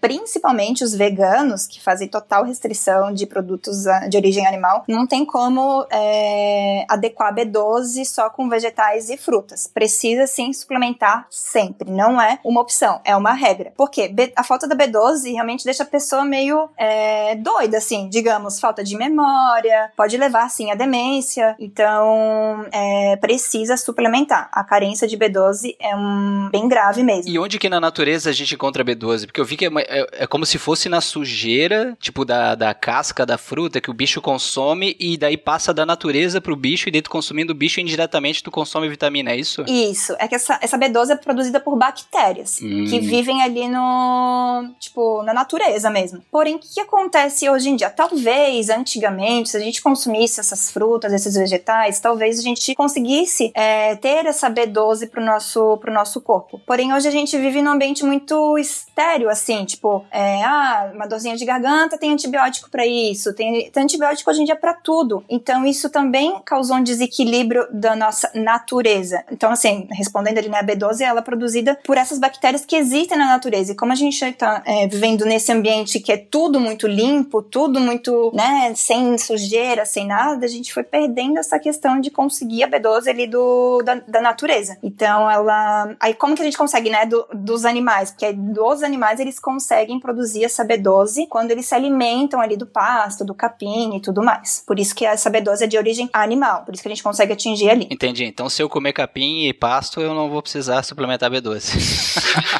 principalmente os veganos, que fazem total restrição de produtos ah, de origem animal, não tem como é, adequar a B12 só com vegetais e frutas. Precisa sim suplementar sempre. Não é uma opção, é uma regra. Porque a falta da B12 realmente deixa a pessoa meio é, doida, assim, digamos, falta de memória, pode levar, sim, à demência. Então, é, precisa suplementar. A carência de B12 é um bem grave mesmo. E onde que na natureza a gente encontra B12? Porque eu vi que é, é- é como se fosse na sujeira, tipo da, da casca da fruta que o bicho consome e daí passa da natureza pro bicho e dentro consumindo o bicho indiretamente tu consome vitamina, é isso? Isso, é que essa, essa B12 é produzida por bactérias Hum. que vivem ali no, tipo, na natureza mesmo. Porém, o que acontece hoje em dia? Talvez, antigamente, se a gente consumisse essas frutas, esses vegetais, talvez a gente conseguisse é, ter essa B12 pro nosso, pro nosso corpo. Porém, hoje a gente vive num ambiente muito estéreo, assim, tipo, é, ah, uma dorzinha de garganta tem antibiótico pra isso, tem, tem antibiótico hoje em dia pra tudo. Então, isso também causou um desequilíbrio da nossa natureza. Então, assim, respondendo ali, né, a B12 ela é produzida por essas bactérias que existem na natureza. E como a gente está vivendo nesse ambiente que é tudo muito limpo, tudo muito, né, sem sujeira, sem nada, a gente foi perdendo essa questão de conseguir a B12 ali do, da, da natureza. Então, ela. Aí, como que a gente consegue, né, do- dos animais? Porque dos animais eles conseguem produzir essa B12 quando eles se alimentam ali do pasto, do capim e tudo mais. Por isso que essa B12 é de origem animal. Por isso que a gente consegue atingir ali. Entendi. Então se eu comer capim e pasto, eu não vou precisar suplementar B12. <laughs>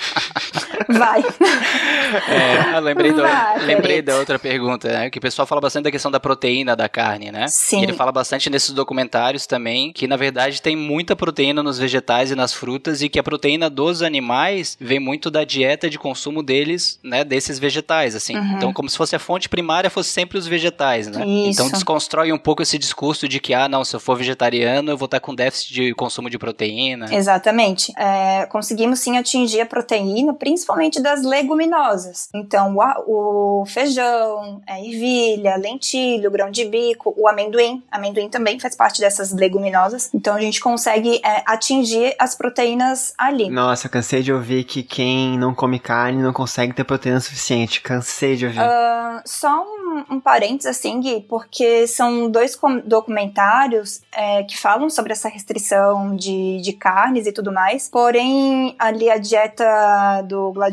Vai. <laughs> É, eu lembrei, do- Vai, lembrei da outra pergunta, né? Que o pessoal fala bastante da questão da proteína da carne, né? Sim. E ele fala bastante nesses documentários também que, na verdade, tem muita proteína nos vegetais e nas frutas e que a proteína dos animais vem muito da dieta de consumo deles, né? Desses vegetais, assim. Uhum. Então, como se fosse a fonte primária fosse sempre os vegetais, né? Isso. Então, desconstrói um pouco esse discurso de que, ah, não, se eu for vegetariano, eu vou estar com déficit de consumo de proteína. Exatamente. É, conseguimos sim atingir a proteína, principalmente das leguminosas. Então, o, o feijão, a ervilha, lentilho, grão de bico, o amendoim. Amendoim também faz parte dessas leguminosas. Então, a gente consegue é, atingir as proteínas ali. Nossa, cansei de ouvir que quem não come carne não consegue ter proteína suficiente. Cansei de ouvir. Ah, só um, um parênteses assim, Gui, porque são dois documentários é, que falam sobre essa restrição de, de carnes e tudo mais. Porém, ali a dieta do gladiador,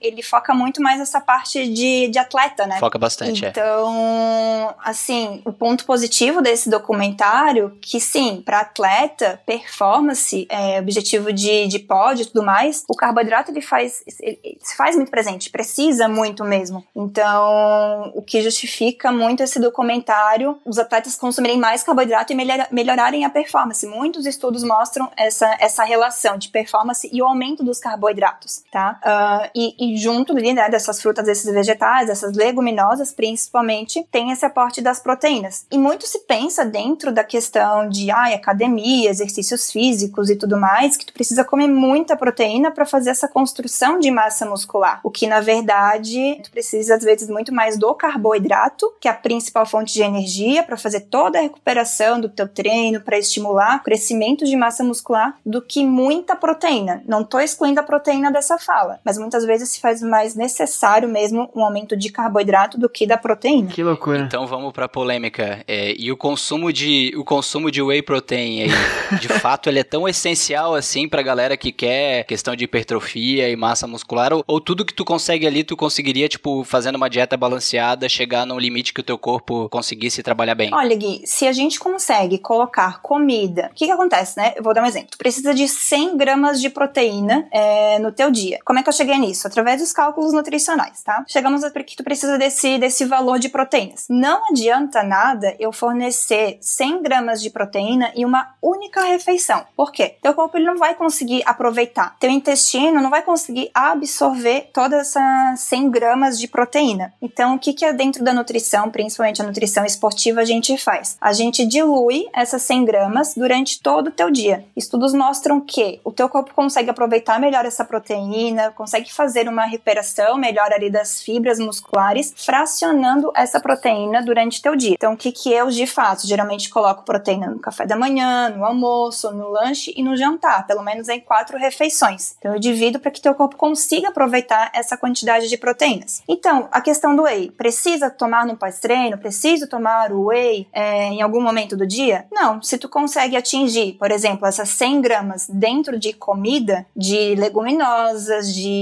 ele foca muito mais nessa parte de, de atleta, né? Foca bastante, é. Então, assim, o ponto positivo desse documentário, que sim, para atleta, performance, é, objetivo de, de pódio e tudo mais, o carboidrato ele faz, ele, ele se faz muito presente, precisa muito mesmo. Então, o que justifica muito esse documentário, os atletas consumirem mais carboidrato e melhora- melhorarem a performance. Muitos estudos mostram essa, essa relação de performance e o aumento dos carboidratos, tá? Ah, e, e junto ali, né, dessas frutas, desses vegetais, dessas leguminosas, principalmente, tem esse aporte das proteínas. E muito se pensa dentro da questão de ai, academia, exercícios físicos e tudo mais, que tu precisa comer muita proteína para fazer essa construção de massa muscular. O que, na verdade, tu precisa, às vezes, muito mais do carboidrato, que é a principal fonte de energia, para fazer toda a recuperação do teu treino, para estimular o crescimento de massa muscular, do que muita proteína. Não tô excluindo a proteína dessa fala, mas muitas vezes se faz mais necessário mesmo um aumento de carboidrato do que da proteína. Que loucura. Então vamos pra polêmica. É, e o consumo de o consumo de whey protein aí, de <laughs> fato, ele é tão essencial assim pra galera que quer questão de hipertrofia e massa muscular ou, ou tudo que tu consegue ali, tu conseguiria tipo fazendo uma dieta balanceada, chegar num limite que o teu corpo conseguisse trabalhar bem? Olha, Gui, se a gente consegue colocar comida, o que que acontece, né? Eu vou dar um exemplo. Tu precisa de 100 gramas de proteína é, no teu dia. Como é que eu cheguei nisso? Através dos cálculos nutricionais, tá? Chegamos a que tu precisa desse, desse valor de proteínas. Não adianta nada eu fornecer 100 gramas de proteína em uma única refeição. Por quê? Teu corpo ele não vai conseguir aproveitar. Teu intestino não vai conseguir absorver todas essas 100 gramas de proteína. Então, o que, que é dentro da nutrição, principalmente a nutrição esportiva, a gente faz? A gente dilui essas 100 gramas durante todo o teu dia. Estudos mostram que o teu corpo consegue aproveitar melhor essa proteína, fazer uma recuperação melhor ali das fibras musculares, fracionando essa proteína durante teu dia. Então, o que, que eu de fato? Geralmente coloco proteína no café da manhã, no almoço, no lanche e no jantar, pelo menos em quatro refeições. Então, eu divido para que teu corpo consiga aproveitar essa quantidade de proteínas. Então, a questão do whey, precisa tomar no pós-treino? Preciso tomar o whey é, em algum momento do dia? Não. Se tu consegue atingir, por exemplo, essas 100 gramas dentro de comida, de leguminosas, de,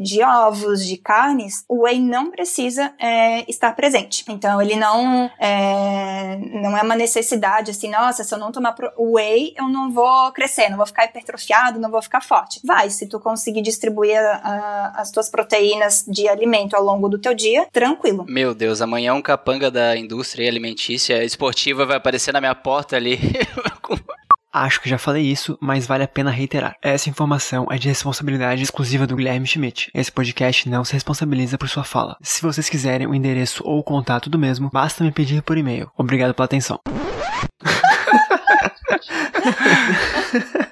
de ovos, de carnes, o whey não precisa é, estar presente. Então, ele não é, não é uma necessidade assim, nossa, se eu não tomar whey, eu não vou crescer, não vou ficar hipertrofiado, não vou ficar forte. Vai, se tu conseguir distribuir a, a, as tuas proteínas de alimento ao longo do teu dia, tranquilo. Meu Deus, amanhã um capanga da indústria alimentícia esportiva vai aparecer na minha porta ali. <laughs> Acho que já falei isso, mas vale a pena reiterar. Essa informação é de responsabilidade exclusiva do Guilherme Schmidt. Esse podcast não se responsabiliza por sua fala. Se vocês quiserem o endereço ou o contato do mesmo, basta me pedir por e-mail. Obrigado pela atenção. <laughs>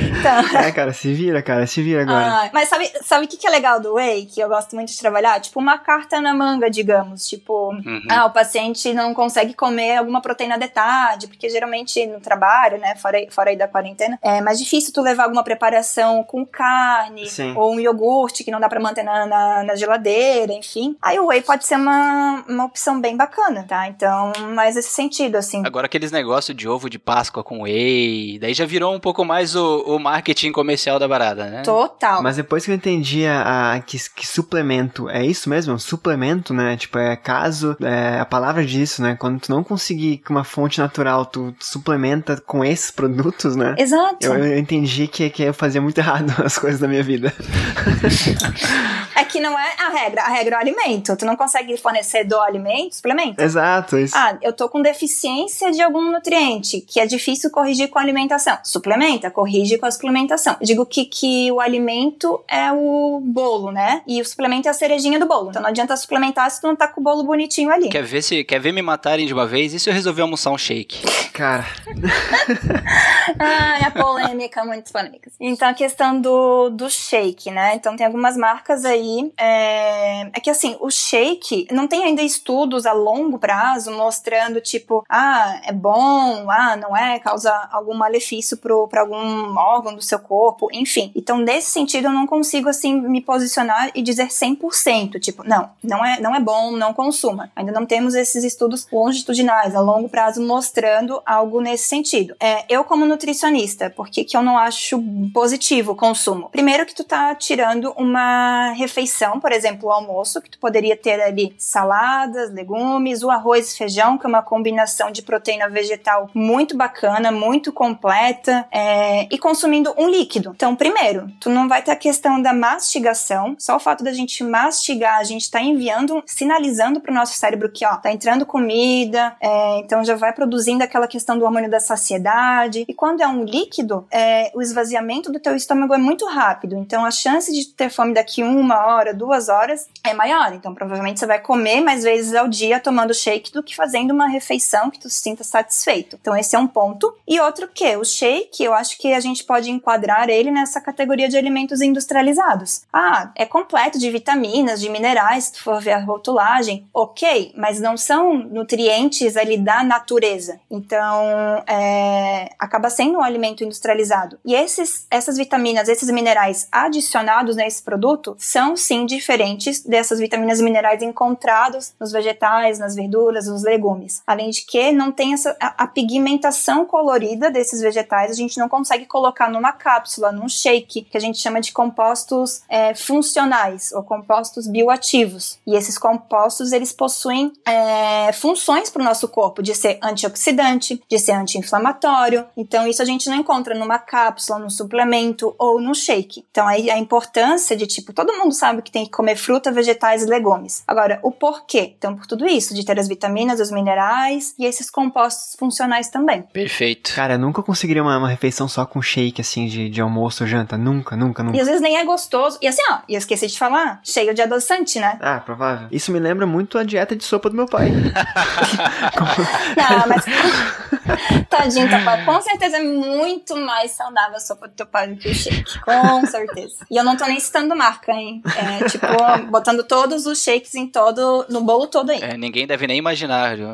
Então... <laughs> É, cara, se vira, cara, se vira agora. Ah, mas sabe o sabe que, que é legal do Whey, que eu gosto muito de trabalhar? Tipo, uma carta na manga, digamos. Tipo, uhum. ah, o paciente não consegue comer alguma proteína de tarde, porque geralmente no trabalho, né, fora, fora aí da quarentena, é mais difícil tu levar alguma preparação com carne, Sim. ou um iogurte que não dá pra manter na, na, na, geladeira, enfim. Aí o Whey pode ser uma, uma opção bem bacana, tá? Então, mais esse sentido, assim. Agora aqueles negócios de ovo de Páscoa com Whey, daí já virou um pouco mais o, o marketing comercial da barata, né? Total. Mas depois que eu entendi a, a que, que, suplemento é isso mesmo, suplemento, né? Tipo, é caso, é a palavra disso, né? Quando tu não conseguir com uma fonte natural, tu, tu suplementa com esses produtos, né? Exato. Eu, eu entendi que, que eu fazia muito <laughs> errado as coisas da minha vida. <laughs> é que não é a regra, a regra é o alimento. Tu não consegue fornecer do alimento, suplemento. Exato, isso. Ah, eu tô com deficiência de algum nutriente, que é difícil corrigir com a alimentação. Suplementa, corrige com a suplementação. Eu digo que, que o alimento é o bolo, né? E o suplemento é a cerejinha do bolo. Então não adianta suplementar se tu não tá com o bolo bonitinho ali. Quer ver se quer ver me matarem de uma vez? E se eu resolver almoçar um shake? Cara. <laughs> ah, a polêmica, muitas polêmicas. Então a questão do, do shake, né? Então tem algumas marcas aí. É, é que assim, o shake não tem ainda estudos a longo prazo mostrando, tipo, ah, é bom, ah, não é, causa algum malefício para algum órgão do seu corpo, enfim. Então, nesse sentido, eu não consigo, assim, me posicionar e dizer 100%, tipo, não, não é, não é bom, não consuma. Ainda não temos esses estudos longitudinais, a longo prazo, mostrando algo nesse sentido. É, eu, como nutricionista, por que, que eu não acho positivo o consumo? Primeiro que tu tá tirando uma refeição, por exemplo, o almoço, que tu poderia ter ali saladas, legumes, o arroz e feijão, que é uma combinação de proteína vegetal muito bacana, muito completa, é, e consumindo um líquido. Então, primeiro, tu não vai ter a questão da mastigação, só o fato da gente mastigar, a gente tá enviando, sinalizando pro nosso cérebro que, ó, tá entrando comida, é, então já vai produzindo aquela questão do hormônio da saciedade. E quando é um líquido, é, o esvaziamento do teu estômago é muito rápido, então a chance de ter fome daqui uma hora, duas horas, é maior. Então, provavelmente você vai comer mais vezes ao dia tomando shake do que fazendo uma refeição que tu se sinta satisfeito. Então, esse é um ponto. E outro que o shake, eu acho que a gente pode enquadrar ele nessa categoria de alimentos industrializados. Ah, é completo de vitaminas, de minerais, se for ver a rotulagem, ok, mas não são nutrientes ali da natureza. Então, é, acaba sendo um alimento industrializado. E esses, essas vitaminas, esses minerais adicionados nesse produto são sim diferentes dessas vitaminas e minerais encontrados nos vegetais, nas verduras, nos legumes. Além de que não tem essa, a, a pigmentação colorida desses vegetais, a gente não consegue colocar numa cápsula, num shake, que a gente chama de compostos é, funcionais ou compostos bioativos. E esses compostos eles possuem é, funções para o nosso corpo de ser antioxidante, de ser anti-inflamatório. Então isso a gente não encontra numa cápsula, num suplemento ou num shake. Então aí a importância de tipo todo mundo sabe que tem que comer fruta, vegetais e legumes. Agora o porquê? Então por tudo isso, de ter as vitaminas, os minerais e esses compostos funcionais também. Perfeito. Cara, eu nunca conseguiria uma, uma refeição só com shake assim de, de almoço ou janta, nunca, nunca, nunca. E às vezes nem é gostoso. E assim, ó, e eu esqueci de falar, cheio de adoçante, né? Ah, provável. Isso me lembra muito a dieta de sopa do meu pai. <laughs> Não, mas. <laughs> Tadinho, teu pai. Com certeza é muito mais saudável a sopa do teu pai do que o shake. Com certeza. E eu não tô nem citando marca, hein? É, tipo, botando todos os shakes em todo. no bolo todo aí. É, ninguém deve nem imaginar viu?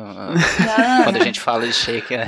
quando a gente fala de shake, né?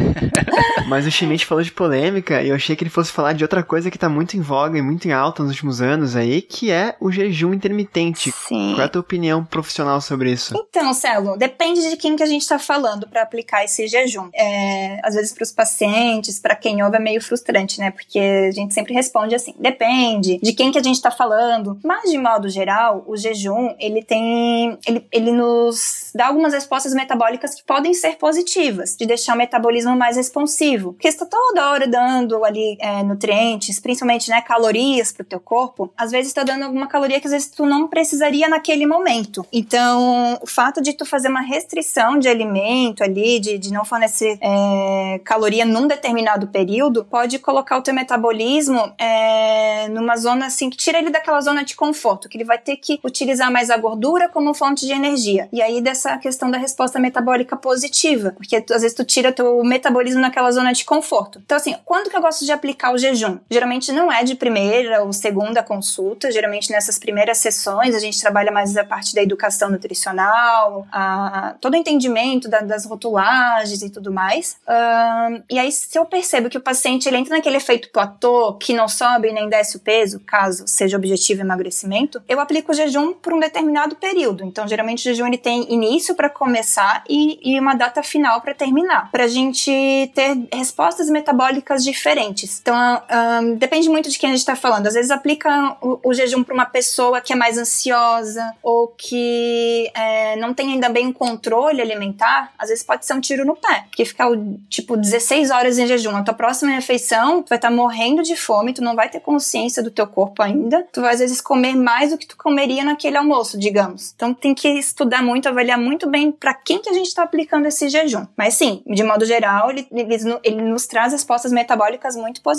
Mas o Schmidt falou de polêmica e eu achei que ele fosse falar de outra coisa que tá muito em voga e muito em alta nos últimos anos aí, que é o jejum intermitente. Sim. Qual é a tua opinião profissional sobre isso? Então, Celo, depende de quem que a gente tá falando para aplicar esse jejum. É, às vezes para os pacientes, para quem ouve é meio frustrante, né? Porque a gente sempre responde assim, depende de quem que a gente tá falando. Mas de modo geral, o jejum, ele tem ele, ele nos dá algumas respostas metabólicas que podem ser positivas, de deixar o metabolismo mais responsivo. Porque está toda hora dando ali é, nutrientes, principalmente né, calorias para o teu corpo, às vezes está dando alguma caloria que às vezes tu não precisaria naquele momento. Então, o fato de tu fazer uma restrição de alimento ali, de, de não fornecer é, caloria num determinado período, pode colocar o teu metabolismo é, numa zona assim que tira ele daquela zona de conforto, que ele vai ter que utilizar mais a gordura como fonte de energia. E aí dessa questão da resposta metabólica positiva, porque às vezes tu tira teu metabolismo naquela zona de conforto. Então assim, quando que eu gosto de aplicar o jejum? Geralmente não é de primeira ou segunda consulta, geralmente nessas primeiras sessões a gente trabalha mais a parte da educação nutricional, a, todo o entendimento da, das rotulagens e tudo mais. Uh, e aí se eu percebo que o paciente ele entra naquele efeito platô, que não sobe nem desce o peso, caso seja objetivo emagrecimento, eu aplico o jejum por um determinado período. Então geralmente o jejum ele tem início para começar e, e uma data final para terminar, para a gente ter respostas metabólicas diferentes. Então, um, depende muito de quem a gente está falando. Às vezes aplica o, o jejum para uma pessoa que é mais ansiosa ou que é, não tem ainda bem um controle alimentar, às vezes pode ser um tiro no pé, porque ficar tipo 16 horas em jejum, a tua próxima refeição, tu vai estar tá morrendo de fome, tu não vai ter consciência do teu corpo ainda, tu vai às vezes comer mais do que tu comeria naquele almoço, digamos. Então tem que estudar muito, avaliar muito bem para quem que a gente está aplicando esse jejum. Mas sim, de modo geral, ele, ele, ele nos traz respostas metabólicas muito positivas.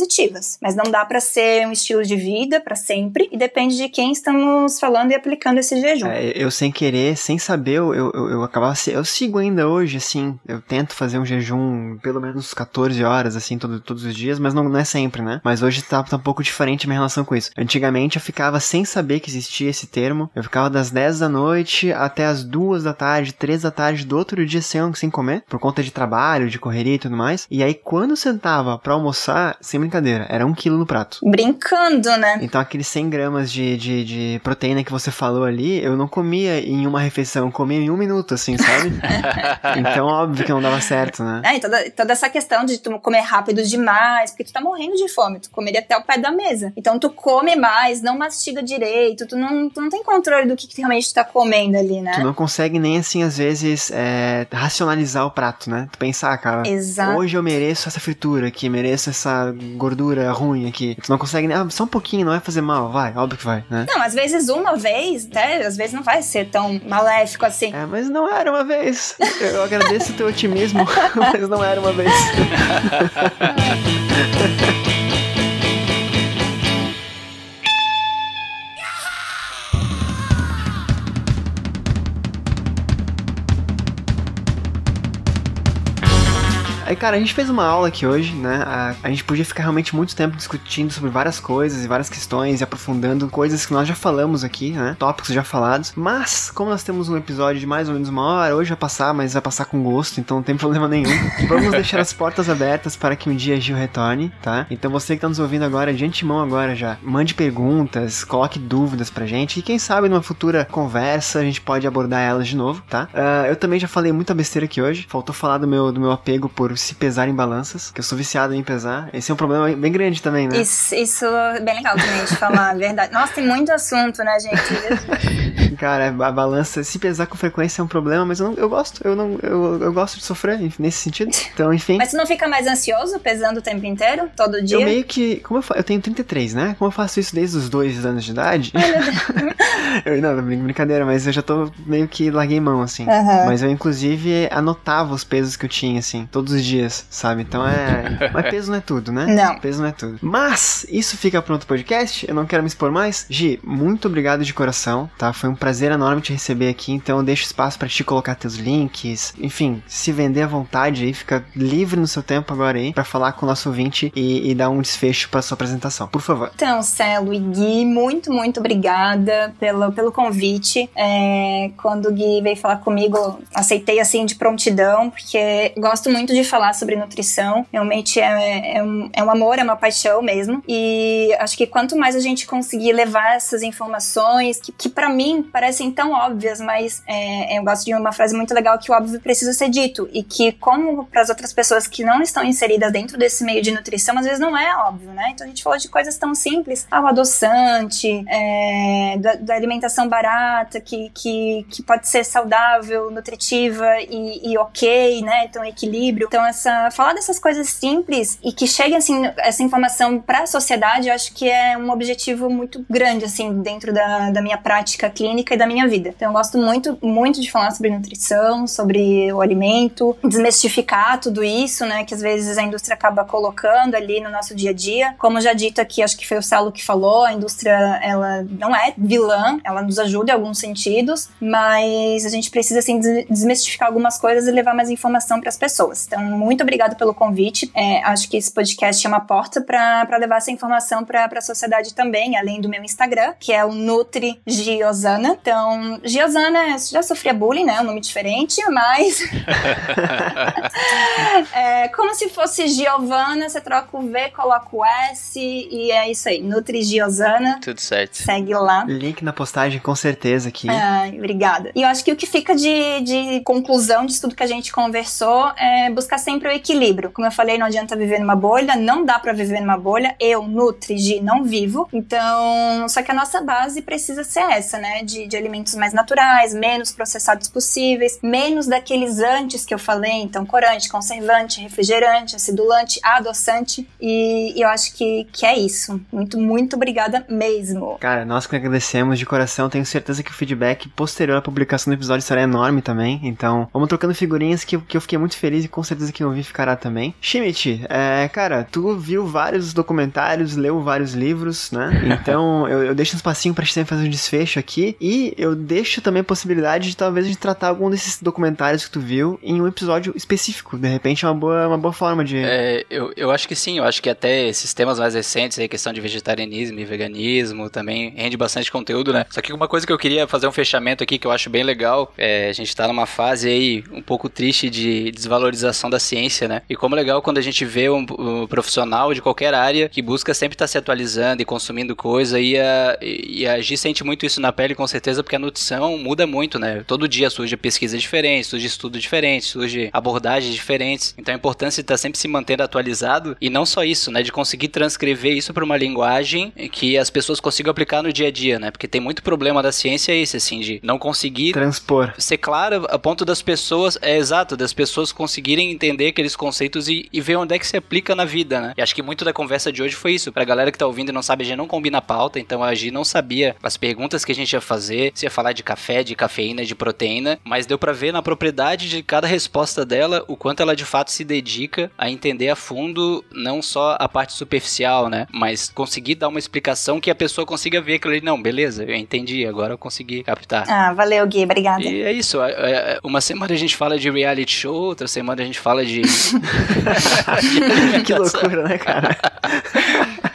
Mas não dá para ser um estilo de vida para sempre e depende de quem estamos falando e aplicando esse jejum. É, eu sem querer, sem saber, eu, eu, eu acabava. Eu sigo ainda hoje, assim. Eu tento fazer um jejum pelo menos 14 horas, assim, todo, todos os dias, mas não, não é sempre, né? Mas hoje tá, tá um pouco diferente a minha relação com isso. Antigamente eu ficava sem saber que existia esse termo. Eu ficava das 10 da noite até as 2 da tarde, 3 da tarde do outro dia sem, sem comer, por conta de trabalho, de correria e tudo mais. E aí, quando sentava pra almoçar, sem brincadeira, era um quilo no prato. Brincando, né? Então, aqueles 100 gramas de, de, de proteína que você falou ali, eu não comia em uma refeição, eu comia em um minuto, assim, sabe? <laughs> então, óbvio que não dava certo, né? É, e toda, toda essa questão de tu comer rápido demais, porque tu tá morrendo de fome, tu comeria até o pé da mesa. Então, tu come mais, não mastiga direito, tu não, tu não tem controle do que, que realmente tu tá comendo ali, né? Tu não consegue nem, assim, às vezes, é, racionalizar o prato, né? Tu pensar, cara, Exato. hoje eu mereço essa fritura aqui, mereço essa gordura ruim aqui. Tu não consegue nem, ah, só um pouquinho, não vai fazer mal, vai, óbvio que vai, né? Não, às vezes uma vez, até, às vezes não vai ser tão maléfico assim. É, mas não era uma vez. Eu agradeço o teu otimismo, <laughs> mas não era uma vez. <laughs> Aí, cara, a gente fez uma aula aqui hoje, né? A, a gente podia ficar realmente muito tempo discutindo sobre várias coisas e várias questões e aprofundando coisas que nós já falamos aqui, né? Tópicos já falados. Mas, como nós temos um episódio de mais ou menos uma hora, hoje vai passar, mas vai passar com gosto, então não tem <laughs> problema nenhum. Vamos deixar as portas abertas para que um dia Gil retorne, tá? Então você que tá nos ouvindo agora, de antemão agora já, mande perguntas, coloque dúvidas pra gente e quem sabe numa futura conversa a gente pode abordar elas de novo, tá? Uh, eu também já falei muita besteira aqui hoje, faltou falar do meu, do meu apego por se pesar em balanças, que eu sou viciado em pesar. Esse é um problema bem grande também, né? Isso, isso é bem legal também de falar a verdade. Nossa, tem muito assunto, né, gente? Cara, a balança, se pesar com frequência é um problema, mas eu, não, eu gosto, eu, não, eu, eu gosto de sofrer nesse sentido. Então, enfim. Mas você não fica mais ansioso pesando o tempo inteiro? Todo dia? Eu meio que, como eu, eu tenho 33, né? Como eu faço isso desde os dois anos de idade. <laughs> Eu, não, brincadeira, mas eu já tô meio que larguei mão, assim. Uhum. Mas eu, inclusive, anotava os pesos que eu tinha, assim, todos os dias, sabe? Então é. <laughs> Mas peso não é tudo, né? Não. Peso não é tudo. Mas, isso fica pronto podcast. Eu não quero me expor mais. Gi, muito obrigado de coração, tá? Foi um prazer enorme te receber aqui. Então, eu deixo espaço para te colocar teus links. Enfim, se vender à vontade aí, fica livre no seu tempo agora aí, para falar com o nosso ouvinte e, e dar um desfecho para sua apresentação. Por favor. Então, Celo e Gui, muito, muito obrigada pelo, pelo convite. É, quando o Gui veio falar comigo, aceitei assim de prontidão, porque gosto muito de falar sobre nutrição. Realmente é, é, um, é um amor, é uma paixão mesmo. E acho que quanto mais a gente conseguir levar essas informações, que, que para mim parecem tão óbvias, mas é, eu gosto de uma frase muito legal que o óbvio precisa ser dito. E que, como para as outras pessoas que não estão inseridas dentro desse meio de nutrição, às vezes não é óbvio, né? Então a gente falou de coisas tão simples, ah, o adoçante, é, da, da, alimentação barata, que, que, que pode ser saudável, nutritiva e, e ok, né? Então, equilíbrio. Então, essa, falar dessas coisas simples e que chegue, assim, essa informação para a sociedade, eu acho que é um objetivo muito grande, assim, dentro da, da minha prática clínica e da minha vida. Então, eu gosto muito, muito de falar sobre nutrição, sobre o alimento, desmistificar tudo isso, né? Que às vezes a indústria acaba colocando ali no nosso dia a dia. Como já dito aqui, acho que foi o Salo que falou, a indústria, ela não é vilã, ela nos ajuda em alguns sentidos, mas a gente precisa, assim, desmistificar algumas coisas e levar mais informação para as pessoas. Então, muito obrigada pelo convite. É, acho que esse podcast é uma porta para levar essa informação para a sociedade também, além do meu Instagram, que é o Nutri Giosana. Então, Giosana, já sofria bullying, né? Um nome diferente, mas. <laughs> <laughs> é como se fosse Giovana, você troca o V, coloca o S e é isso aí. Nutri Giosana. Tudo certo. Segue lá. Link na postagem, com certeza aqui. Ai, obrigada. E eu acho que o que fica de, de conclusão disso tudo que a gente conversou é buscar sempre o equilíbrio. Como eu falei, não adianta viver numa bolha, não dá para viver numa bolha. Eu, Nutri, G, não vivo. Então, só que a nossa base precisa ser essa, né? De, de alimentos mais naturais, menos processados possíveis, menos daqueles antes que eu falei, então corante, conservante, refrigerante, acidulante, adoçante. E, e eu acho que, que é isso. Muito, muito obrigada mesmo. Cara, nós que agradecemos de coração. Tenho certeza que o feedback posterior à publicação do episódio será enorme também. Então, vamos trocando figurinhas que, que eu fiquei muito feliz e com certeza que eu ouvi ficará também. Schmidt, é, cara, tu viu vários documentários, leu vários livros, né? <laughs> Então, eu, eu deixo um espacinho pra gente fazer um desfecho aqui. E eu deixo também a possibilidade de talvez a gente tratar algum desses documentários que tu viu em um episódio específico. De repente é uma boa, uma boa forma de. É, eu, eu acho que sim, eu acho que até esses temas mais recentes, aí, questão de vegetarianismo e veganismo, também rende bastante conteúdo, né? Só que uma coisa que eu queria fazer um fechamento aqui que eu acho bem legal, é, a gente tá numa fase aí um pouco triste de desvalorização da ciência, né? E como é legal quando a gente vê um, um profissional de qualquer área que busca sempre estar tá se atualizando e consumindo coisa e a, e a Gi sente muito isso na pele com certeza porque a nutrição muda muito, né? Todo dia surge pesquisa diferente, surge estudo diferente, surge abordagens diferentes. Então a importância de estar tá sempre se mantendo atualizado e não só isso, né? De conseguir transcrever isso para uma linguagem que as pessoas consigam aplicar no dia a dia, né? Porque tem muito problema da ciência esse, assim, de não conseguir transpor, ser claro a ponto das pessoas, é exato, das pessoas conseguirem entender aqueles conceitos e, e ver onde é que se aplica na vida, né? E acho que muito da conversa de hoje foi isso. Pra galera que tá ouvindo e não sabe, a gente não combina a pauta, então a Gi não sabia as perguntas que a gente ia fazer, se ia falar de café, de cafeína, de proteína, mas deu para ver na propriedade de cada resposta dela o quanto ela de fato se dedica dedica a entender a fundo não só a parte superficial, né? Mas conseguir dar uma explicação que a pessoa consiga ver aquilo ali. Não, beleza, eu entendi, agora eu consegui captar. Ah, valeu, Gui, obrigada. E é isso. é- é- Uma semana a gente fala de reality show, outra semana a gente fala de. <laughs> que loucura, né, cara?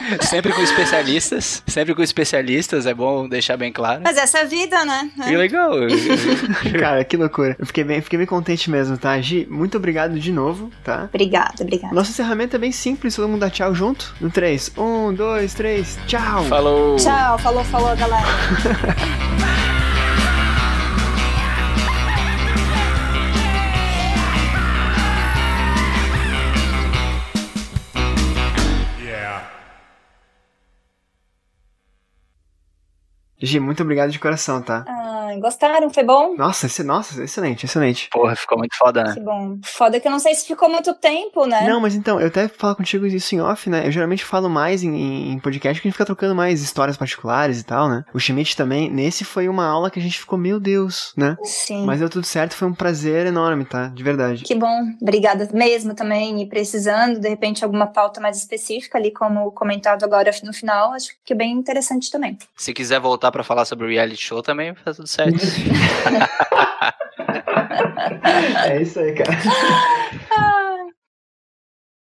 <laughs> sempre com especialistas. Sempre com especialistas, é bom deixar bem claro. Mas essa é a vida, né? E legal. <laughs> cara, que loucura. Eu fiquei bem, fiquei bem contente mesmo, tá? Gi, muito obrigado de novo, tá? Obrigada, obrigada. Nosso encerramento é bem simples, todo mundo dá tchau junto. No 3. 1, 2, 3, tchau! Falou. Tchau, falou, falou, galera. Gi, muito obrigado de coração, tá? Ah, gostaram? Foi bom? Nossa, esse, nossa, excelente, excelente. Porra, ficou muito foda, né? Que bom. Foda que eu não sei se ficou muito tempo, né? Não, mas então, eu até falo contigo isso em off, né? Eu geralmente falo mais em, em podcast que a gente fica trocando mais histórias particulares e tal, né? O Schmidt também, nesse foi uma aula que a gente ficou, meu Deus, né? Sim. Mas deu tudo certo, foi um prazer enorme, tá? De verdade. Que bom. Obrigada mesmo também. E precisando, de repente, alguma pauta mais específica ali, como comentado agora no final, acho que é bem interessante também. Se quiser voltar pra falar sobre reality show também, tá tudo certo. <laughs> É isso aí, cara. <laughs>